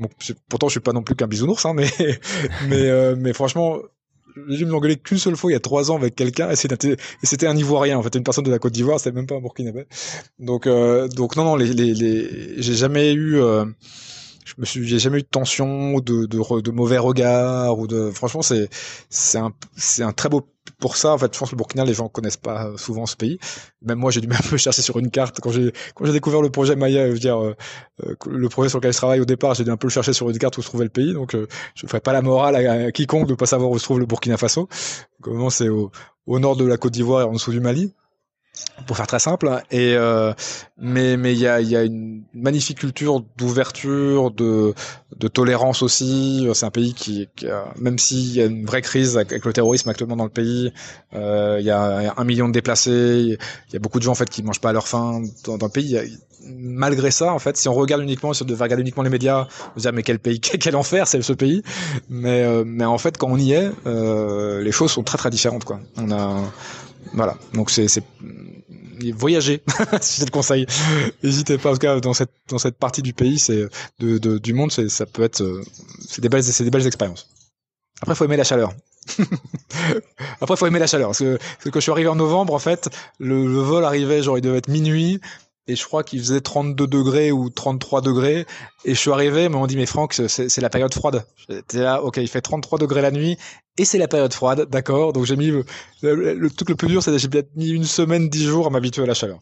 pourtant, je suis pas non plus qu'un bisounours, hein, mais mais euh, mais franchement, j'ai me engueulé qu'une seule fois il y a trois ans avec quelqu'un et c'était un Ivoirien en fait, une personne de la Côte d'Ivoire, c'était même pas un Burkinabé. Donc euh, donc non non, les les, les j'ai jamais eu euh, me suis j'ai jamais eu de tension de, de, de mauvais regards ou de franchement c'est c'est un c'est un très beau pour ça, en fait, je pense que le Burkina, les gens connaissent pas souvent ce pays. Même moi, j'ai dû même peu chercher sur une carte quand j'ai quand j'ai découvert le projet Maya, je veux dire euh, euh, le projet sur lequel je travaille au départ, j'ai dû un peu le chercher sur une carte où se trouvait le pays. Donc, euh, je ne ferai pas la morale à, quiconque de pas savoir où se trouve le Burkina Faso. Comment c'est au, au nord de la Côte d'Ivoire et en dessous du Mali pour faire très simple. Et euh, mais mais il y a, y a une magnifique culture d'ouverture, de de tolérance aussi. C'est un pays qui, qui même s'il y a une vraie crise avec, le terrorisme actuellement dans le pays, euh, il y a un million de déplacés. Il y a beaucoup de gens en fait qui mangent pas à leur faim dans, dans le pays. malgré ça, en fait, si on regarde uniquement, si on devait regarder uniquement les médias, on se dire mais quel pays, quel enfer c'est ce pays. Mais euh, mais en fait, quand on y est, euh, les choses sont très très différentes quoi. On a voilà. Donc c'est voyager, si c'est le conseil. N'hésitez pas, en tout cas, dans cette dans cette partie du pays, c'est de, de, du monde, c'est ça peut être euh, c'est des belles c'est des belles expériences. Après, faut aimer la chaleur. Après, faut aimer la chaleur. Parce que, parce que quand je suis arrivé en novembre, en fait, le, le vol arrivait, genre, il devait être minuit et je crois qu'il faisait 32 degrés ou 33 degrés et je suis arrivé mais on dit mais Franck c'est la période froide j'étais là ok il fait 33 degrés la nuit et c'est la période froide, d'accord. Donc j'ai mis le, le, truc le plus dur, c'est que j'ai peut-être mis une semaine, dix jours à m'habituer à la chaleur.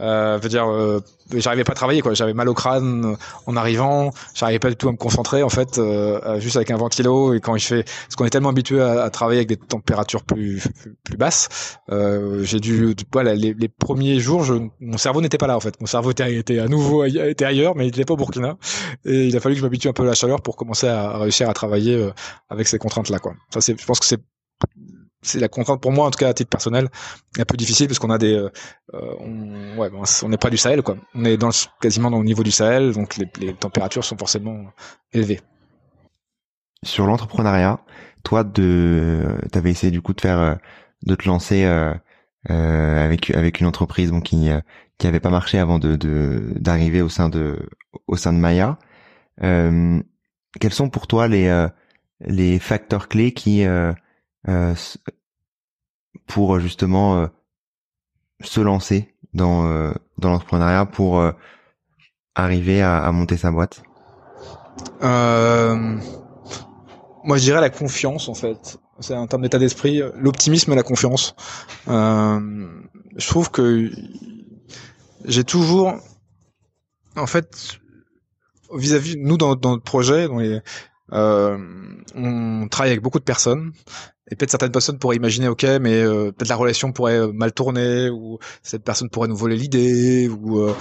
Euh, veut dire, euh, j'arrivais pas à travailler, quoi. J'avais mal au crâne en arrivant, j'arrivais pas du tout à me concentrer, en fait, euh, juste avec un ventilo. Et quand il fait, parce qu'on est tellement habitué à, à, travailler avec des températures plus plus, basses, euh, j'ai dû, voilà, les, les, premiers jours, je, mon cerveau n'était pas là, en fait. Mon cerveau était, était à nouveau était ailleurs, mais il n'était pas au Burkina. Et il a fallu que je m'habitue un peu à la chaleur pour commencer à, réussir à travailler euh, avec ces contraintes-là, quoi. Ça, c'est je pense que c'est c'est la contrainte pour moi en tout cas à titre personnel un peu difficile parce qu'on a des euh, euh on, ouais on n'est pas du Sahel quoi. On est dans quasiment dans le niveau du Sahel donc les, les températures sont forcément élevées. Sur l'entrepreneuriat toi de t'avais essayé du coup de faire euh, de te lancer euh, euh, avec avec une entreprise bon qui qui avait pas marché avant de d'arriver au sein de au sein de Maya. Euh, quels sont pour toi les les facteurs clés qui euh, euh, pour euh, justement se lancer dans dans l'entrepreneuriat pour arriver à, à, monter sa boîte? Moi, je dirais la confiance en fait. C'est un terme d'état d'esprit, l'optimisme et la confiance. je trouve que j'ai toujours, en fait, vis-à-vis nous dans, dans notre projet, dans les, euh, on travaille avec beaucoup de personnes et peut-être certaines personnes pourraient imaginer ok mais euh, peut-être la relation pourrait mal tourner ou cette personne pourrait nous voler l'idée ou euh,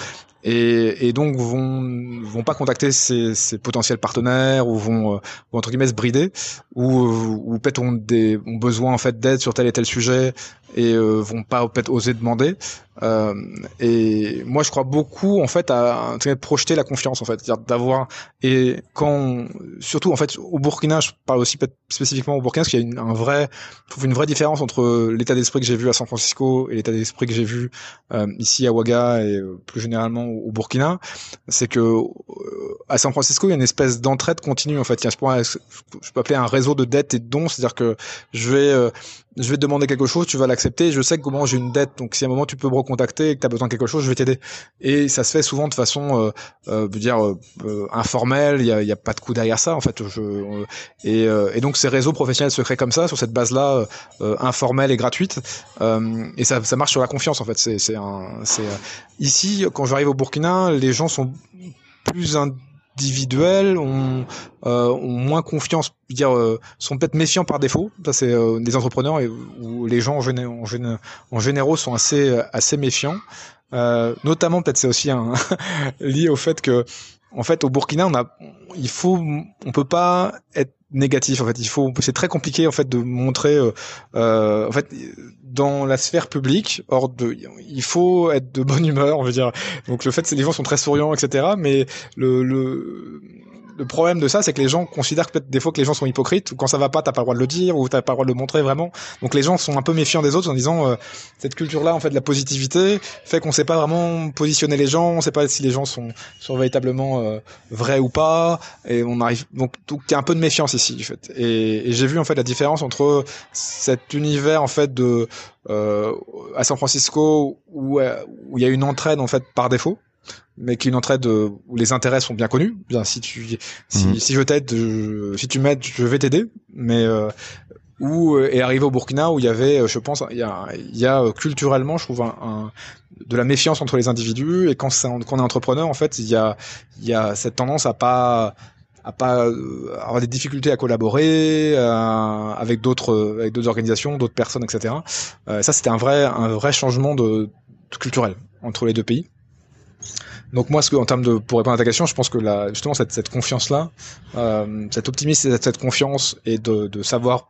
et, et, donc vont vont pas contacter ses, ses potentiels partenaires ou vont, euh, entre guillemets se brider ou, ou peut-être ont des ont besoin en fait d'aide sur tel et tel sujet et euh, vont pas peut-être oser demander. Euh, et moi je crois beaucoup en fait à, à projeter la confiance en fait. D'avoir et quand surtout en fait au Burkina je parle aussi peut-être spécifiquement au Burkina parce qu'il y a une, un vrai trouve une vraie différence entre l'état d'esprit que j'ai vu à San Francisco et l'état d'esprit que j'ai vu euh, ici à Ouaga et euh, plus généralement au Burkina, c'est que euh, à San Francisco, il y a une espèce d'entraide continue en fait. Il je, je peux appeler un réseau de dettes et de dons, c'est-à-dire que je vais euh, je vais te demander quelque chose, tu vas l'accepter, je sais que comment j'ai une dette, donc si à un moment tu peux me recontacter et que tu as besoin de quelque chose, je vais t'aider. Et ça se fait souvent de façon, euh, euh, dire, euh, euh, informelle, il y a, y a, pas de coup derrière ça en fait. Je, et, et, donc ces réseaux professionnels se créent comme ça, sur cette base-là, informelle et gratuite, et ça, ça marche sur la confiance en fait. C'est, c'est, un, c'est ici quand j'arrive au Burkina, les gens sont plus individuels ont, euh, ont moins confiance, dire euh, sont peut-être méfiants par défaut. Ça c'est euh, des entrepreneurs et, où les gens en, gén en, en généraux sont assez assez méfiants. Euh, notamment peut-être c'est aussi un lié au fait que en fait au Burkina on a il faut on peut pas être négatif en fait. Il faut c'est très compliqué en fait de montrer euh, euh, en fait dans la sphère publique hors de il faut être de bonne humeur on veut dire. Donc le fait que les gens sont très souriants etc mais le, le le problème de ça, c'est que les gens considèrent peut-être des fois que les gens sont hypocrites, ou quand ça va pas, t'as pas le droit de le dire, ou t'as pas le droit de le montrer vraiment. Donc les gens sont un peu méfiants des autres en disant euh, cette culture-là, en fait, de la positivité, fait qu'on sait pas vraiment positionner les gens, on sait pas si les gens sont, sont véritablement euh, vrais ou pas, et on arrive donc il y a un peu de méfiance ici, en fait. Et, et j'ai vu en fait la différence entre cet univers en fait de euh, à San Francisco où où il y a une entraide en fait par défaut mais qui une entraide euh, où les intérêts sont bien connus. Bien, si tu, si, mhm. si je t'aide, si tu m'aides, je vais t'aider. Mais euh, où euh, est arrivé au Burkina où il y avait, je pense, il y a, il y a culturellement, je trouve, un, de la méfiance entre les individus. Et quand, quand on est entrepreneur, en fait, il y a, il y a cette tendance à pas à pas avoir des difficultés à collaborer euh, avec d'autres avec d'autres organisations, d'autres personnes, etc. Euh, ça, c'était un vrai un vrai changement de, de culturel entre les deux pays. Donc moi, ce que, en termes de pour répondre à ta question, je pense que justement cette, cette confiance-là, euh, cet optimisme, cette, cette confiance et de, de savoir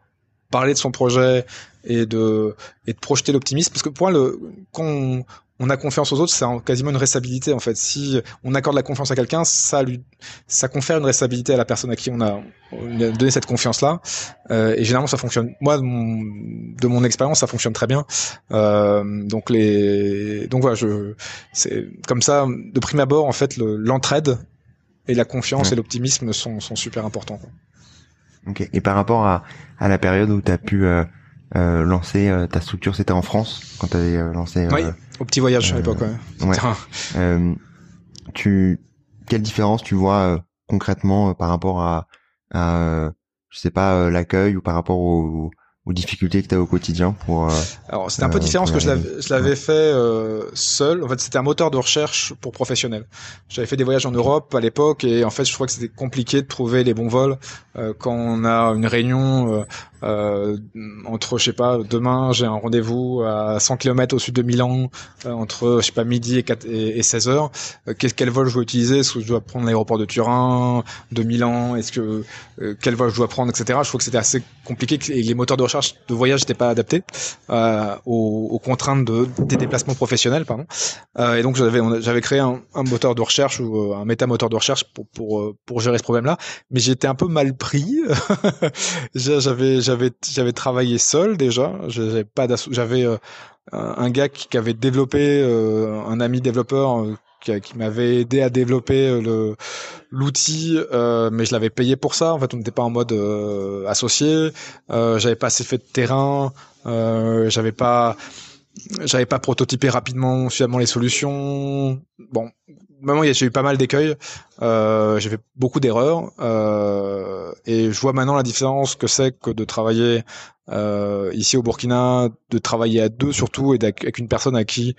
parler de son projet et de et de projeter l'optimisme, parce que pour moi, le, quand on a confiance aux autres, c'est quasiment une responsabilité en fait. Si on accorde la confiance à quelqu'un, ça lui, ça confère une responsabilité à la personne à qui on a, donné cette confiance-là. Euh, et généralement, ça fonctionne. Moi, de mon, de mon expérience, ça fonctionne très bien. Euh, donc les, donc voilà, je, c'est comme ça. De prime abord, en fait, l'entraide et la confiance et l'optimisme sont, sont super importants. Quoi. Ok. Et par rapport à, à la période où tu as pu euh, euh, lancer euh, ta structure, c'était en France quand tu avais euh, lancé. oui, au petit voyage à l'époque. Ouais. ouais. tu, quelle différence tu vois concrètement par rapport à, à je sais pas, l'accueil ou par rapport au, aux difficultés que tu as au quotidien pour euh, Alors c'était un peu euh, différent parce que je l'avais fait euh, seul. En fait, c'était un moteur de recherche pour professionnels. J'avais fait des voyages en Europe à l'époque et en fait, je crois que c'était compliqué de trouver les bons vols quand on a une réunion euh, entre je sais pas demain j'ai un rendez-vous à 100 km au sud de Milan euh, entre je sais pas midi et, 4, et, 16 heures. Euh, quel, vol je dois utiliser? Est-ce que je dois prendre l'aéroport de Turin de Milan? Est-ce que euh, quel vol je dois prendre etc je trouve que c'était assez compliqué et les moteurs de recherche de voyage n'étaient pas adaptés aux, aux, contraintes de, des déplacements professionnels pardon. Et donc j'avais j'avais créé un, un, moteur de recherche ou un méta moteur de recherche pour pour pour gérer ce problème là mais j'étais un peu mal pris. J'avais j'avais j'avais travaillé seul déjà. J'avais pas j'avais euh, un gars qui, avait développé euh, un ami développeur euh, qui, m'avait aidé à développer le l'outil, mais je l'avais payé pour ça. En fait, on n'était pas en mode associé. j'avais pas assez fait de terrain. j'avais pas j'avais pas prototypé rapidement finalement les solutions. Bon, vraiment j'ai eu pas mal d'écueils. Euh, j'ai fait beaucoup d'erreurs euh, et je vois maintenant la différence que c'est que de travailler euh, ici au Burkina, de travailler à deux surtout et avec une personne à qui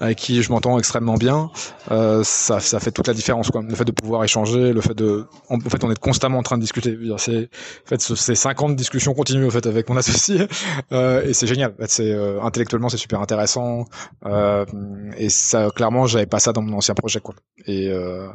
avec qui je m'entends extrêmement bien, euh, ça, ça fait toute la différence. Quoi. Le fait de pouvoir échanger, le fait de, en, fait, on est constamment en train de discuter. C'est, en fait, c'est 50 discussions continues en fait avec mon associé, euh, et c'est génial. C'est euh, intellectuellement, c'est super intéressant, euh, et ça, clairement, j'avais pas ça dans mon ancien projet, quoi. Et euh,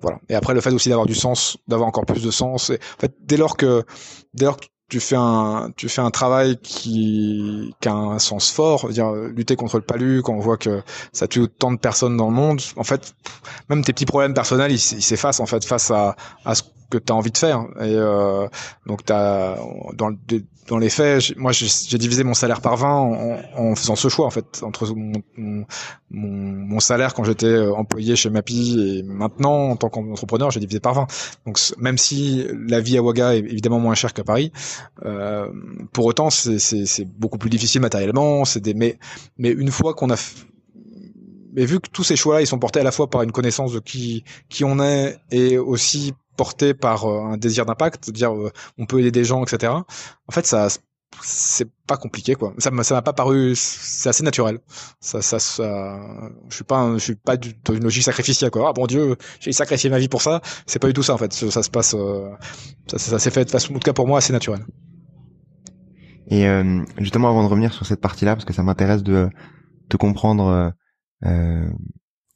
voilà. Et après, le fait aussi d'avoir du sens, d'avoir encore plus de sens. Et, en fait, dès lors que, dès lors que tu fais un tu fais un travail qui, qui a un sens fort dire lutter contre le palu quand on voit que ça tue autant de personnes dans le monde en fait même tes petits problèmes personnels ils s'effacent en fait face à à ce que tu as envie de faire. Et euh, donc t'as dans dans les faits, moi j'ai divisé mon salaire par 20 en, en, faisant ce choix en fait entre mon, mon, mon salaire quand j'étais euh, employé chez Mappy et maintenant en tant qu'entrepreneur j'ai divisé par 20. Donc même si la vie à Ouaga est évidemment moins chère qu'à Paris, euh, pour autant c'est beaucoup plus difficile matériellement. C'est des mais mais une fois qu'on a mais vu que tous ces choix-là, ils sont portés à la fois par une connaissance de qui qui on est et aussi porté par euh, un désir d'impact, dire euh, on peut aider des gens, etc. En fait, ça c'est pas compliqué quoi. Ça ça m'a pas paru c'est assez naturel. Ça ça ça je suis pas je suis pas dans une logique sacrificielle quoi. Ah bon Dieu, j'ai sacrifié ma vie pour ça. C'est pas du tout ça en fait. Ça, se passe euh, ça, s'est fait de façon en tout cas pour moi assez naturel. Et justement avant de revenir sur cette partie-là parce que ça m'intéresse de te comprendre euh,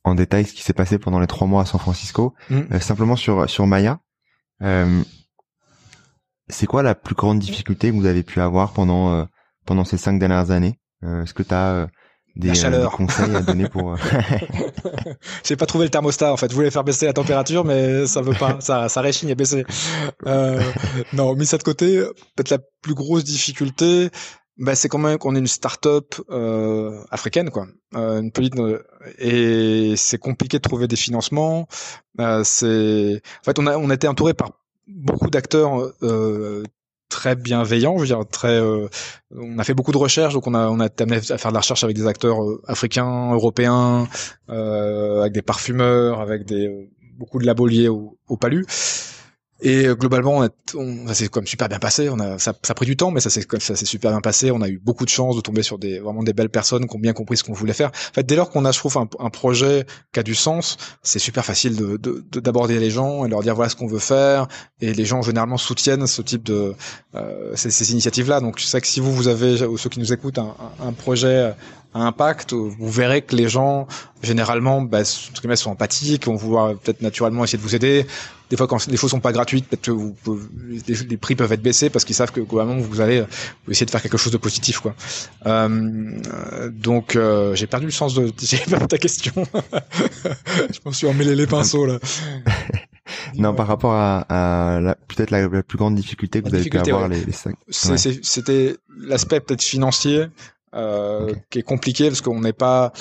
en détail ce qui s'est passé pendant les trois mois à San Francisco. Mm. Euh, simplement sur sur Maya, euh, c'est quoi la plus grande difficulté que vous avez pu avoir pendant euh, pendant ces cinq dernières années? Est-ce que tu as des, conseils à donner pour J'ai pas trouvé le thermostat en fait. Je voulais faire baisser la température, mais ça veut pas. ça, ça réchigne à baisser. Euh, non, mis ça de côté, peut-être la plus grosse difficulté, bah, c'est quand même qu'on est une start-up euh, africaine, quoi. Euh, une petite, euh, et c'est compliqué de trouver des financements. Euh, c'est, en fait, on a on a été entouré par beaucoup d'acteurs euh, très bienveillants, je veux dire très. Euh, on a fait beaucoup de recherches, donc on a on a amené à faire de la recherche avec des acteurs africains, européens, avec des parfumeurs, avec des beaucoup de labos liés au, au palu. Et euh, globalement, on, on ça s'est comme super bien passé. On a, ça, ça a pris du temps, mais ça s'est ça s'est super bien passé. On a eu beaucoup de chance de tomber sur des vraiment des belles personnes qui ont bien compris ce qu'on voulait faire. En fait, dès lors qu'on a, je trouve, un, un, projet qui a du sens, c'est super facile de d'aborder les gens et leur dire voilà ce qu'on veut faire. Et les gens généralement soutiennent ce type de euh, ces, ces initiatives-là. Donc, je sais que si vous vous avez ou ceux qui nous écoutent un, un projet à impact, vous verrez que les gens généralement bah, sont empathiques, vont vouloir peut-être naturellement essayer de vous aider des fois quand les choses sont pas gratuites, peut-être que vous, les, prix peuvent être baissés parce qu'ils savent que globalement vous allez vous essayer de faire quelque chose de positif quoi. Euh, donc euh, j'ai perdu le sens de j'ai perdu ta question. je m'en suis emmêlé les pinceaux là. non, par rapport à, à peut-être la, plus grande difficulté que vous avez pu avoir les, les cinq. C'était l'aspect peut-être financier euh, qui est compliqué parce qu'on n'est pas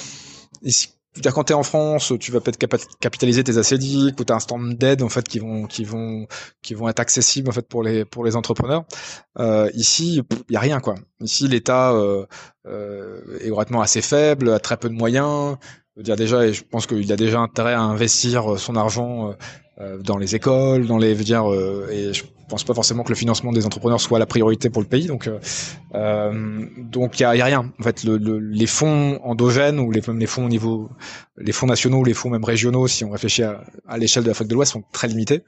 ici dire quand t'es en France, tu vas peut-être capitaliser tes assédiques ou t'as un stand d'aide en fait qui vont qui vont qui vont être accessibles en fait pour les pour les entrepreneurs. Euh, ici, il y a rien quoi. Ici, l'État euh, euh, est relativement assez faible, a très peu de moyens. Je veux dire déjà, et je pense qu'il a déjà intérêt à investir son argent dans les écoles, dans les, veux dire, et je pense pas forcément que le financement des entrepreneurs soit la priorité pour le pays. Donc, donc il y a, rien. En fait, le, les fonds endogènes ou les, les fonds au niveau, les fonds nationaux, les fonds même régionaux, si on réfléchit à, à l'échelle de l'Afrique de l'Ouest, sont très limités.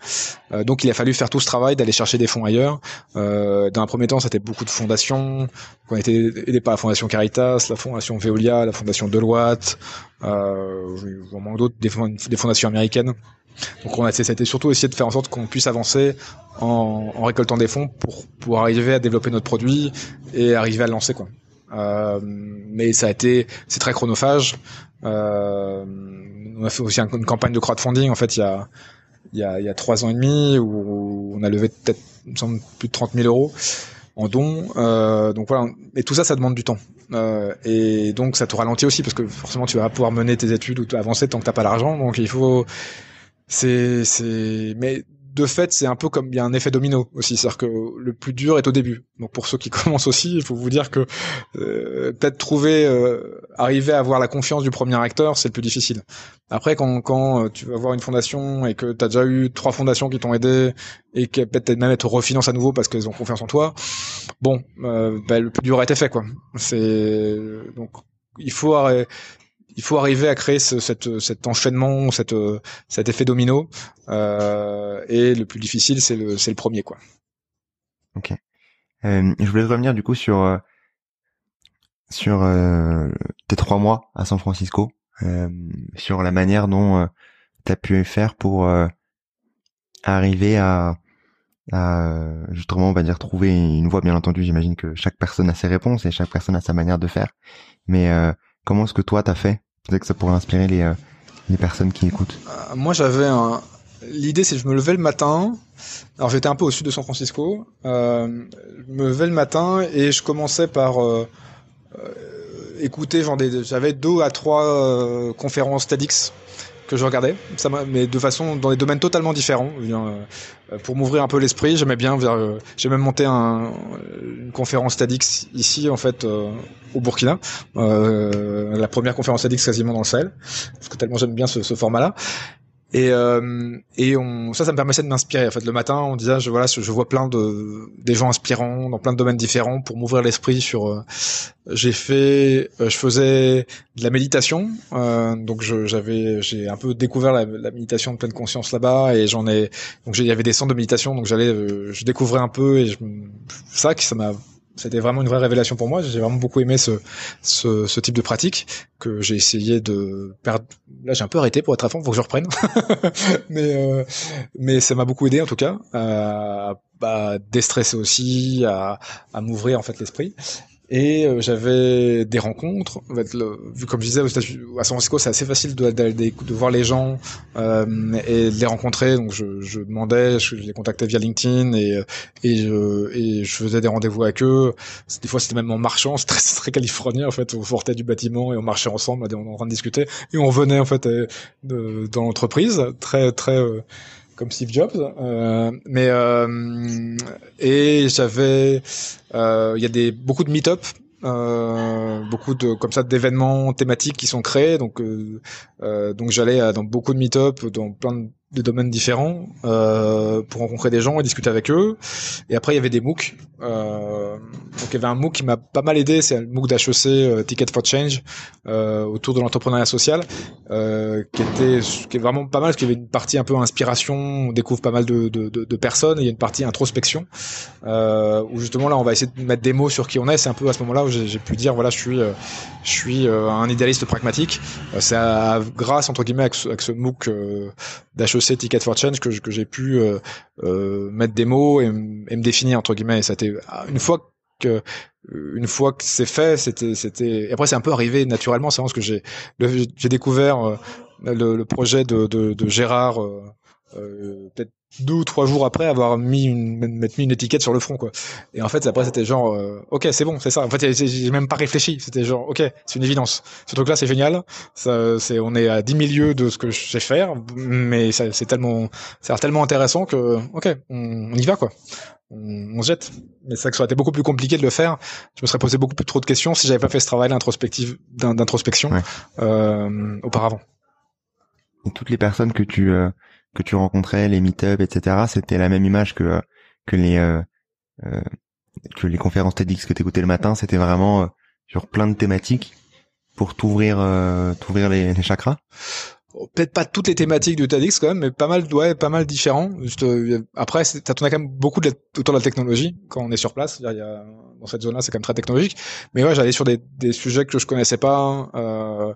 donc, il a fallu faire tout ce travail d'aller chercher des fonds ailleurs. dans un premier temps, c'était beaucoup de fondations. On a été aidé par la fondation Caritas, la fondation Veolia, la fondation Deloitte, euh, vraiment d'autres, des, des, fondations américaines. Donc on a c'était surtout essayer de faire en sorte qu'on puisse avancer en, en, récoltant des fonds pour pour arriver à développer notre produit et arriver à le lancer quoi. Euh, mais ça a été c'est très chronophage. Euh, on a fait aussi une campagne de crowdfunding en fait il y a il y a, il y a trois ans et demi où on a levé peut-être plus de 30 000 euros en dons. Euh, donc voilà, et tout ça, ça demande du temps. Euh, et donc ça te ralentit aussi parce que forcément tu vas pouvoir mener tes études ou avancer tant que t'as pas l'argent. Donc il faut, c'est, c'est, mais de fait, c'est un peu comme il y a un effet domino aussi, c'est-à-dire que le plus dur est au début. Donc pour ceux qui commencent aussi, il faut vous dire que euh, peut-être trouver, euh, arriver à avoir la confiance du premier acteur, c'est le plus difficile. Après, quand, quand euh, tu vas voir une fondation et que tu as déjà eu trois fondations qui t'ont aidé et que peut-être même te refinance à nouveau parce qu'elles ont confiance en toi, bon, bah, le plus dur a été fait, quoi. C'est donc il faut il faut arriver à créer ce, cette, cet enchaînement, cette, cet effet domino. Euh, et le plus difficile, c'est le, c'est le premier, quoi. Ok. Euh, je voulais revenir du coup sur euh, sur euh, tes trois mois à San Francisco, euh, sur la manière dont tu as pu faire pour arriver à, à justement on va dire trouver une voie. Bien entendu, j'imagine que chaque personne a ses réponses et chaque personne a sa manière de faire. Mais comment est-ce que toi t'as fait? Peut-être que ça pourrait inspirer les, euh, personnes qui écoutent. Euh, moi, j'avais un... L'idée, c'est que je me levais le matin. Alors, j'étais un peu au sud de San Francisco. Euh, je me levais le matin et je commençais par écouter. Genre des... J'avais deux à trois conférences TEDx je regardais, ça mais de façon dans des domaines totalement différents. Euh, pour m'ouvrir un peu l'esprit, j'aimais bien. Euh, j'ai même monté un, une conférence TEDx ici en fait euh, au Burkina, la première conférence TEDx quasiment dans le Sahel, parce que tellement j'aime bien ce, ce format-là. Et, euh, et on, ça, ça me permettait de m'inspirer. En fait, le matin, on disait, je, voilà, je vois plein de des gens inspirants dans plein de domaines différents pour m'ouvrir l'esprit. Sur, euh, j'ai fait, euh, je faisais de la méditation. Euh, donc, j'avais, j'ai un peu découvert la, la, méditation de pleine conscience là-bas, et j'en ai. Donc, il y avait des centres de méditation, donc j'allais, je découvrais un peu, et je, ça, que ça m'a c'était vraiment une vraie révélation pour moi. J'ai vraiment beaucoup aimé ce, ce, ce, type de pratique que j'ai essayé de perdre. Là, j'ai un peu arrêté pour être à fond, faut que je reprenne. mais euh, mais ça m'a beaucoup aidé en tout cas à, à déstresser aussi, à, à m'ouvrir en fait l'esprit. Et euh, j'avais des rencontres. En fait, vu comme je disais, à San Francisco, c'est assez facile de, de, voir les gens euh, et de les rencontrer. Donc, je, je demandais, je, les contactais via LinkedIn et, et, je, et je faisais des rendez-vous avec eux. Des fois, c'était même en marchant. C'est très, très californien, en fait. On sortait du bâtiment et on marchait ensemble. On en train de discuter. Et on venait, en fait, euh, dans l'entreprise. Très, très... Euh, comme Steve Jobs. Euh, mais euh, et j'avais, euh, il y a des beaucoup de meet-up. beaucoup de comme ça d'événements thématiques qui sont créés donc donc j'allais dans beaucoup de meet-up dans plein de de domaines différents euh, pour rencontrer des gens et discuter avec eux. Et après, il y avait des MOOC. Euh, donc, il y avait un MOOC qui m'a pas mal aidé, c'est le MOOC d'HEC, euh, Ticket for Change, euh, autour de l'entrepreneuriat social, euh, qui était qui est vraiment pas mal, parce qu'il y avait une partie un peu inspiration, on découvre pas mal de, de, de, de personnes, et il y a une partie introspection, où justement là, on va essayer de mettre des mots sur qui on est. C'est un peu à ce moment-là où j'ai pu dire, voilà, je suis, je suis un idéaliste pragmatique. c'est grâce, entre guillemets, avec avec ce MOOC d'HEC Ticket for Change que, que j'ai pu euh, euh, mettre des mots et, me définir entre guillemets. Et ça ah, une fois que une fois que c'est fait, c'était c'était. Après c'est un peu arrivé naturellement. C'est ce que j'ai j'ai découvert euh, le, projet de, de, Gérard euh, deux ou trois jours après avoir mis une mettre mis une étiquette sur le front quoi. Et en fait après c'était genre euh, ok c'est bon c'est ça. En fait j'ai même pas réfléchi. C'était genre ok c'est une évidence. Ce truc là c'est génial. Ça c'est on est à 10 milieux de ce que je sais faire mais c'est tellement c'est tellement intéressant que ok on, on y va quoi. On, on, se jette. Mais c'est ça que ça aurait été beaucoup plus compliqué de le faire. Je me serais posé beaucoup plus trop de questions si j'avais pas fait ce travail d'introspective d'introspection euh, auparavant. Et toutes les personnes que tu euh que tu rencontrais, les meet-up, etc. C'était la même image que que les que les conférences TEDx que t'écoutais le matin. C'était vraiment sur plein de thématiques pour t'ouvrir t'ouvrir les, les chakras peut-être pas toutes les thématiques du TEDx quand même, mais pas mal, ouais, pas mal différents. Juste, euh, après, ça tourne quand même beaucoup de autour de la technologie quand on est sur place. Il y a, dans cette zone-là, c'est quand même très technologique. Mais ouais, j'allais sur des, des sujets que je connaissais pas. Euh, euh,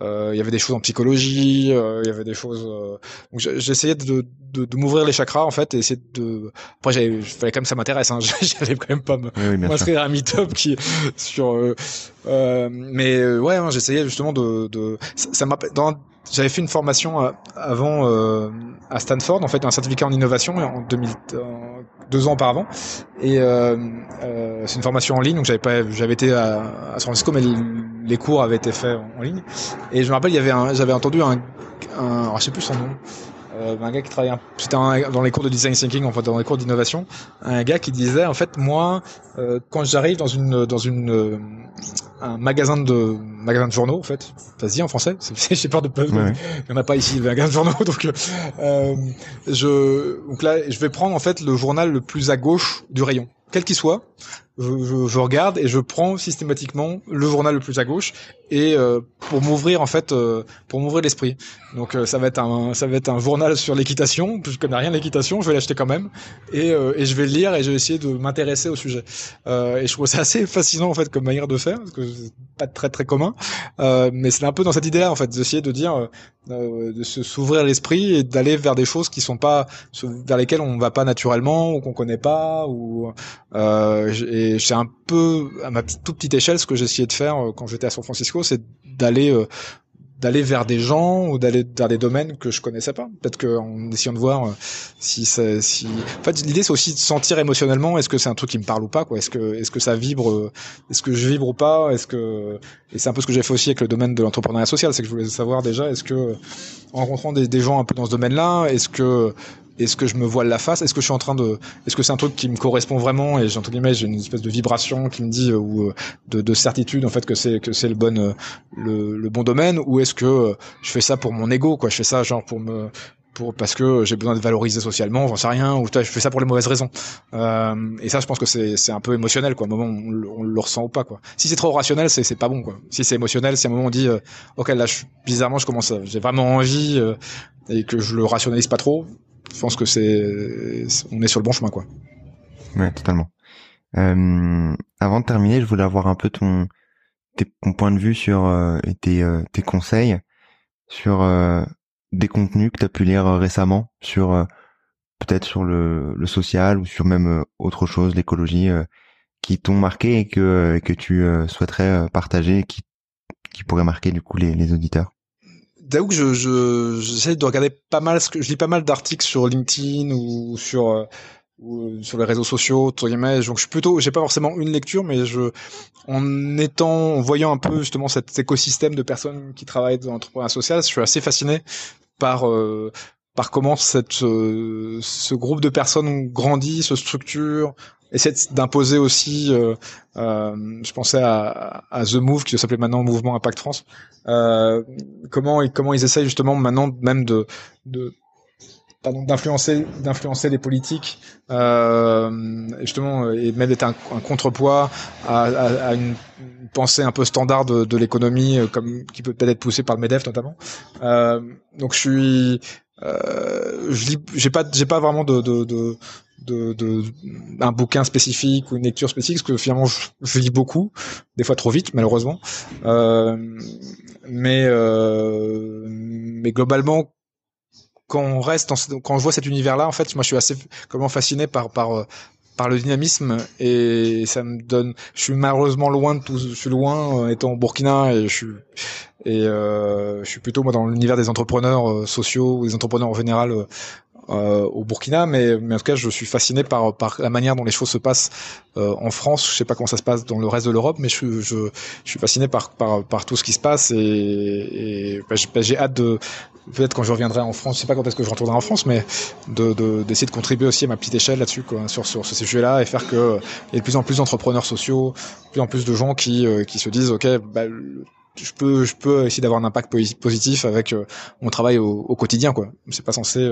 il y avait des choses en psychologie, il y avait des choses. donc j'essayais de, de, de m'ouvrir les chakras en fait, et essayer de. Après, il fallait quand même ça m'intéresse. Hein. J'allais quand même pas m'inscrire à un meet-up qui sur. mais ouais, hein, j'essayais justement de. de ça m'a dans j'avais fait une formation euh, avant euh, à Stanford, en fait, un certificat en innovation en 2000, deux ans auparavant. Et euh, euh, c'est une formation en ligne, donc j'avais pas, j'avais été à, à, San Francisco, mais les cours avaient été faits en, ligne. Et je me rappelle, il y avait j'avais entendu un, un alors je sais plus son nom, euh, un gars qui travaillait, c'était dans les cours de design thinking, enfin dans les cours d'innovation, un gars qui disait en fait moi euh, quand j'arrive dans une dans une euh, un magasin de magasin de journaux en fait, vas-y en français, j'ai peur de pas, il y en a pas ici, un magasin de journaux donc euh, je donc là je vais prendre en fait le journal le plus à gauche du rayon, quel qu'il soit je, je, regarde et je prends systématiquement le journal le plus à gauche et euh, pour m'ouvrir en fait euh, pour m'ouvrir l'esprit. Donc euh, ça va être un ça va être un journal sur l'équitation. Je connais rien l'équitation je vais l'acheter quand même et, et je vais le lire et je vais essayer de m'intéresser au sujet. Et je trouve ça assez fascinant en fait comme manière de faire parce que c'est pas très très commun. Mais c'est un peu dans cette idée là en fait d'essayer de dire de s'ouvrir l'esprit et d'aller vers des choses qui sont pas vers lesquelles on va pas naturellement ou qu'on connaît pas ou et et c'est un peu à ma toute petite échelle ce que essayé de faire euh, quand j'étais à San Francisco, c'est d'aller euh, d'aller vers des gens ou d'aller vers des domaines que je connaissais pas. Peut-être qu'en essayant de voir euh, si ça, si, en fait, l'idée c'est aussi de sentir émotionnellement est-ce que c'est un truc qui me parle ou pas, quoi. Est-ce que, est-ce que ça vibre, est-ce que je vibre ou pas, est-ce que, et c'est un peu ce que j'ai fait aussi avec le domaine de l'entrepreneuriat social, c'est que je voulais savoir déjà est-ce que, en rencontrant des gens un peu dans ce domaine-là, est-ce que est-ce que je me voile la face? Est-ce que je suis en train de Est-ce que c'est un truc qui me correspond vraiment Et entre guillemets, j'ai une espèce de vibration qui me dit euh, ou euh, de, de, certitude en fait que c'est que c'est le bon euh, le, le, bon domaine? Ou est-ce que je fais ça pour mon ego quoi? Je fais ça genre pour me pour parce que j'ai besoin de valoriser socialement, j'en sais rien, ou je fais ça pour les mauvaises raisons. Euh, et ça, je pense que c'est c'est un peu émotionnel, quoi. Un moment, on, le ressent ou pas, quoi. Si c'est trop rationnel, c'est c'est pas bon, quoi. Si c'est émotionnel, si à un moment on dit, ok, là, je, bizarrement, je commence, j'ai vraiment envie et que je le rationalise pas trop, je pense que c'est, on est sur le bon chemin, quoi. Ouais, totalement. Euh, avant de terminer, je voulais avoir un peu ton, ton point de vue sur euh, euh, tes conseils sur des contenus que tu pu lire récemment, sur peut-être sur le, social ou sur même autre chose, l'écologie, qui t'ont marqué et que que tu souhaiterais partager, qui qui pourrait marquer du coup les auditeurs j'avoue que je, je j'essaie de regarder pas mal ce que je lis pas mal d'articles sur LinkedIn ou sur euh, ou euh, sur les réseaux sociaux entre guillemets. Donc je suis plutôt j'ai pas forcément une lecture mais je en étant en voyant un peu justement cet écosystème de personnes qui travaillent dans l'entrepreneuriat social je suis assez fasciné par euh, par comment cette ce groupe de personnes grandit se structure essaie d'imposer aussi, euh, euh, je pensais à, à, The Move qui s'appelait maintenant Mouvement Impact France. Euh, comment comment ils essayent justement maintenant même de, de d'influencer d'influencer les politiques euh, justement et même d'être un, un contrepoids à, une pensée un peu standard de, l'économie euh, comme qui peut peut-être être poussée par le Medef notamment. Euh, donc je suis euh, je lis j'ai pas j'ai pas vraiment de, de, de de, de, un bouquin spécifique ou une lecture spécifique parce que finalement je, lis beaucoup des fois trop vite malheureusement. Euh, mais euh, mais globalement quand on reste quand je vois cet univers là en fait moi je suis assez comment fasciné par par par le dynamisme et ça me donne je suis malheureusement loin de tout je suis loin euh, étant au Burkina et je suis et euh, je suis plutôt moi dans l'univers des entrepreneurs euh, sociaux ou des entrepreneurs en général euh, euh, au Burkina, mais, mais en tout cas, je suis fasciné par, par la manière dont les choses se passent euh, en France. Je sais pas comment ça se passe dans le reste de l'Europe, mais je, je, je, suis fasciné par, par, par tout ce qui se passe et, et bah, bah, j'ai hâte de peut-être quand je reviendrai en France, je sais pas quand est-ce que je retournerai en France, mais de d'essayer de, contribuer aussi à ma petite échelle là-dessus, sur sur ce sujet-là et faire que il y ait de plus en plus d'entrepreneurs sociaux, de plus en plus de gens qui euh, qui se disent ok, bah, je peux je peux essayer d'avoir un impact positif avec mon travail au, au quotidien quoi. C'est pas censé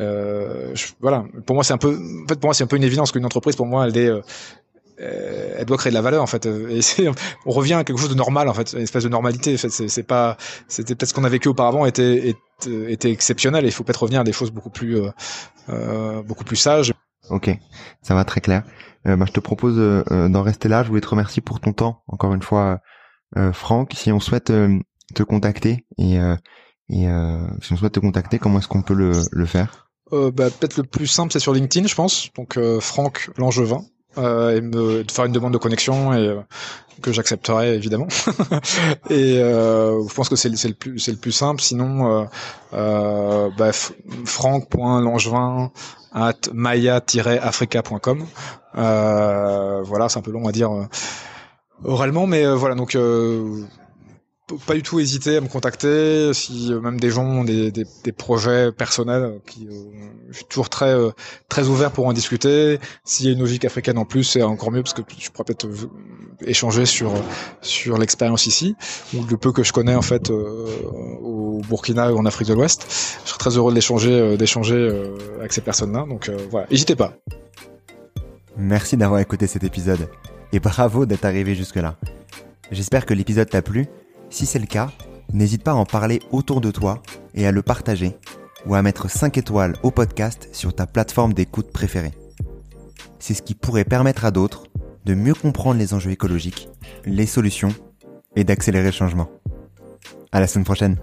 euh, voilà. Pour moi c'est un peu en fait pour moi c'est un peu une évidence qu'une entreprise pour moi elle est euh, elle doit créer de la valeur en fait. Et on revient à quelque chose de normal en fait, une espèce de normalité. En fait, c'est pas, c'était peut-être ce qu'on a vécu auparavant était, était, était exceptionnel. Et il faut peut-être revenir à des choses beaucoup plus, euh, euh beaucoup plus sages. Ok, ça va très clair. Euh, bah, je te propose euh, d'en rester là. Je voulais te remercier pour ton temps. Encore une fois, Franck, si on souhaite te contacter et, et si on souhaite te contacter, comment est-ce qu'on peut le, le faire? Bah, peut-être le plus simple, c'est sur LinkedIn, je pense. Donc Franck Langevin euh, et me de faire une demande de connexion et euh, que j'accepterai évidemment. et euh, je pense que c'est le plus c'est le plus simple. Sinon, euh, euh, bah, franck.langevin at maya-africa.com. Euh, voilà, c'est un peu long à dire oralement, mais voilà donc pas du tout hésiter à me contacter si euh, même des gens ont des, des, des projets personnels euh, qui euh, je suis toujours très très ouvert pour en discuter. S'il y a une logique africaine en plus c'est encore mieux parce que je pourrais peut-être échanger sur sur l'expérience ici. Ou le peu que je connais en fait au Burkina ou en Afrique de l'Ouest. Je serais très heureux d'échanger d'échanger avec ces personnes là donc voilà. N'hésitez pas. Merci d'avoir écouté cet épisode. Et bravo d'être arrivé jusque là j'espère que l'épisode t'a plu si c'est le cas, n'hésite pas à en parler autour de toi et à le partager ou à mettre 5 étoiles au podcast sur ta plateforme d'écoute préférée. C'est ce qui pourrait permettre à d'autres de mieux comprendre les enjeux écologiques, les solutions et d'accélérer le changement. À la semaine prochaine.